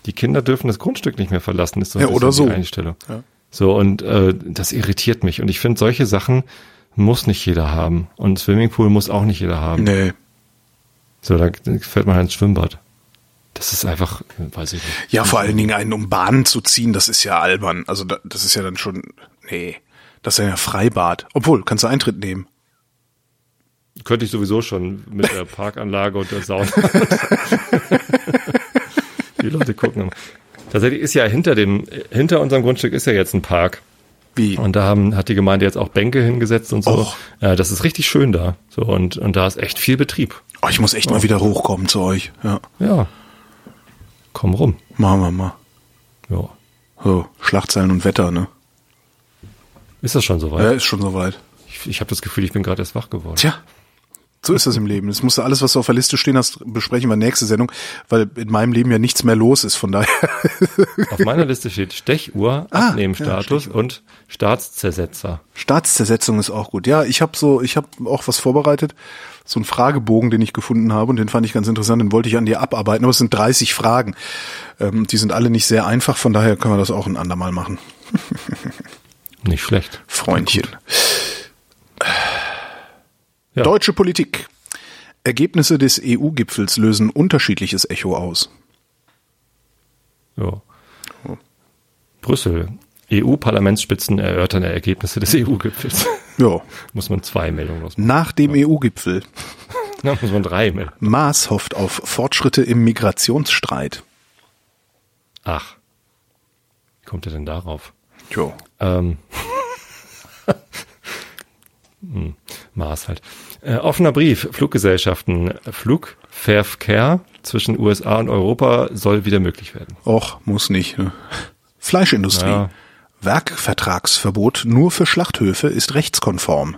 Die Kinder dürfen das Grundstück nicht mehr verlassen, ist so ein Ja, oder so. die Einstellung. So, und äh, das irritiert mich. Und ich finde, solche Sachen muss nicht jeder haben. Und Swimmingpool muss auch nicht jeder haben. Nee. So, da fährt man halt ins Schwimmbad. Das ist einfach, weiß ich nicht. Ja, vor allen Dingen einen um Bahnen zu ziehen, das ist ja albern. Also da, das ist ja dann schon, nee, das ist ja Freibad. Obwohl, kannst du Eintritt nehmen. Könnte ich sowieso schon mit der Parkanlage und der Sauna. Die Leute gucken. Tatsächlich ist ja hinter dem, hinter unserem Grundstück ist ja jetzt ein Park. Wie? Und da haben, hat die Gemeinde jetzt auch Bänke hingesetzt und so. Och. Ja, das ist richtig schön da. So, und, und da ist echt viel Betrieb. Oh, ich muss echt mal wieder hochkommen zu euch. Ja, Ja. Komm rum. machen wir mal. Ja. So, Schlagzeilen und Wetter, ne? Ist das schon Ja, soweit? ist schon soweit. Ich, ich habe das Gefühl, ich bin gerade erst wach geworden. Tja, So ist das im Leben. Das musst du alles, was du auf der Liste stehen hast, besprechen wir nächste Sendung, weil in meinem Leben ja nichts mehr los ist. Von daher. Auf meiner Liste steht Stechuhr, Ah, Abnehmstatus ja, und Staatszersetzer. Staatszersetzung ist auch gut. Ja, ich habe so, ich habe auch was vorbereitet, so einen Fragebogen, den ich gefunden habe und den fand ich ganz interessant. Den wollte ich an dir abarbeiten. Aber es sind 30 Fragen. Ähm, die sind alle nicht sehr einfach. Von daher können wir das auch ein andermal machen. Nicht schlecht. Freundchen. Ja. Deutsche Politik. Ergebnisse des EU-Gipfels lösen unterschiedliches Echo aus. Ja. Brüssel. EU-Parlamentsspitzen erörtern Ergebnisse des EU-Gipfels. Ja. muss man zwei Meldungen losmachen. Nach dem EU-Gipfel. Na, muss man drei melden. Maas hofft auf Fortschritte im Migrationsstreit. Ach. Wie kommt er denn darauf? Jo. Ähm. hm, Maß halt. Äh, offener Brief. Fluggesellschaften. Flugverkehr zwischen USA und Europa soll wieder möglich werden. Och, muss nicht. ne? Fleischindustrie. Ja. Werkvertragsverbot nur für Schlachthöfe ist rechtskonform.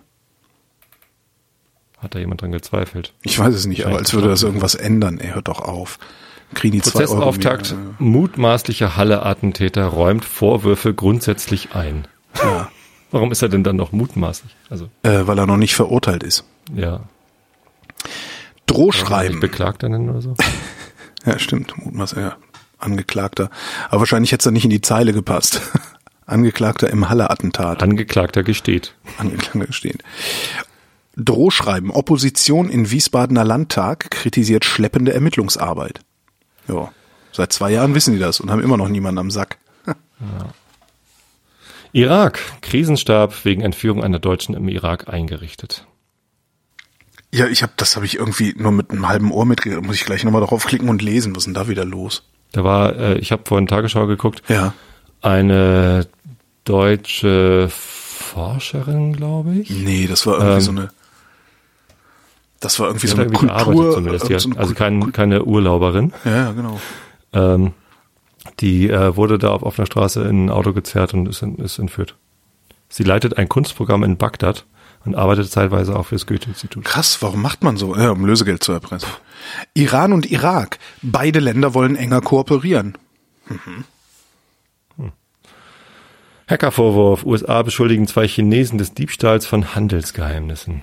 Hat da jemand dran gezweifelt? Ich weiß es nicht, aber als würde das irgendwas ändern. Er hört doch auf. Kriegen die zwei Euro Prozessauftakt. mehr. Mutmaßlicher Halle-Attentäter räumt Vorwürfe grundsätzlich ein. Ja. Warum ist er denn dann noch mutmaßlich? Also, Äh, weil er noch nicht verurteilt ist. ja. Drohschreiben. Nicht beklagt er denn oder so? Ja, stimmt. Mutmaß, ja. Angeklagter. Aber wahrscheinlich hätte es dann nicht in die Zeile gepasst. Angeklagter im Halle-Attentat. Angeklagter gesteht. Angeklagter stehen. Drohschreiben. Opposition in Wiesbadener Landtag kritisiert schleppende Ermittlungsarbeit. Ja. Seit zwei Jahren wissen die das und haben immer noch niemanden am Sack. Irak. Krisenstab wegen Entführung einer Deutschen im Irak eingerichtet. Ja, ich habe, das habe ich irgendwie nur mit einem halben Ohr mitgekriegt. Muss ich gleich nochmal drauf klicken und lesen. Was ist denn da wieder los? Da war, äh, ich habe vorhin Tagesschau geguckt, Ja. eine deutsche Forscherin, glaube ich. Nee, das war irgendwie Ähm, so eine. Das war irgendwie so eine Kultur. äh, so eine also kein, keine Urlauberin. Ja, ja, genau. Ähm, die äh, wurde da auf offener Straße in ein Auto gezerrt und ist, ist entführt. Sie leitet ein Kunstprogramm in Bagdad und arbeitet zeitweise auch fürs Goethe-Institut. Krass, warum macht man so? Ja, um Lösegeld zu erpressen. Iran und Irak. Beide Länder wollen enger kooperieren. Hackervorwurf. USA beschuldigen zwei Chinesen des Diebstahls von Handelsgeheimnissen.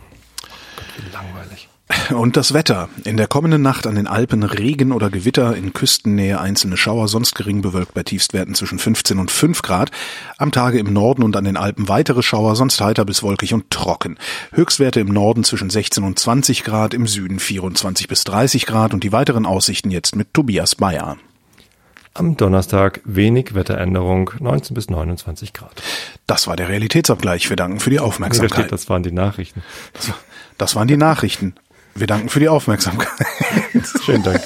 Gott, wie langweilig. Und das Wetter. In der kommenden Nacht an den Alpen Regen oder Gewitter, in Küstennähe einzelne Schauer, sonst gering bewölkt bei Tiefstwerten zwischen 15 und 5 Grad. Am Tage im Norden und an den Alpen weitere Schauer, sonst heiter bis wolkig und trocken. Höchstwerte im Norden zwischen 16 und 20 Grad, im Süden 24 bis 30 Grad und die weiteren Aussichten jetzt mit Tobias Bayer. Am Donnerstag wenig Wetteränderung, 19 bis 29 Grad. Das war der Realitätsabgleich. Wir danken für die Aufmerksamkeit. das waren die Nachrichten. Das waren die Nachrichten. Wir danken für die Aufmerksamkeit. Schönen Dank.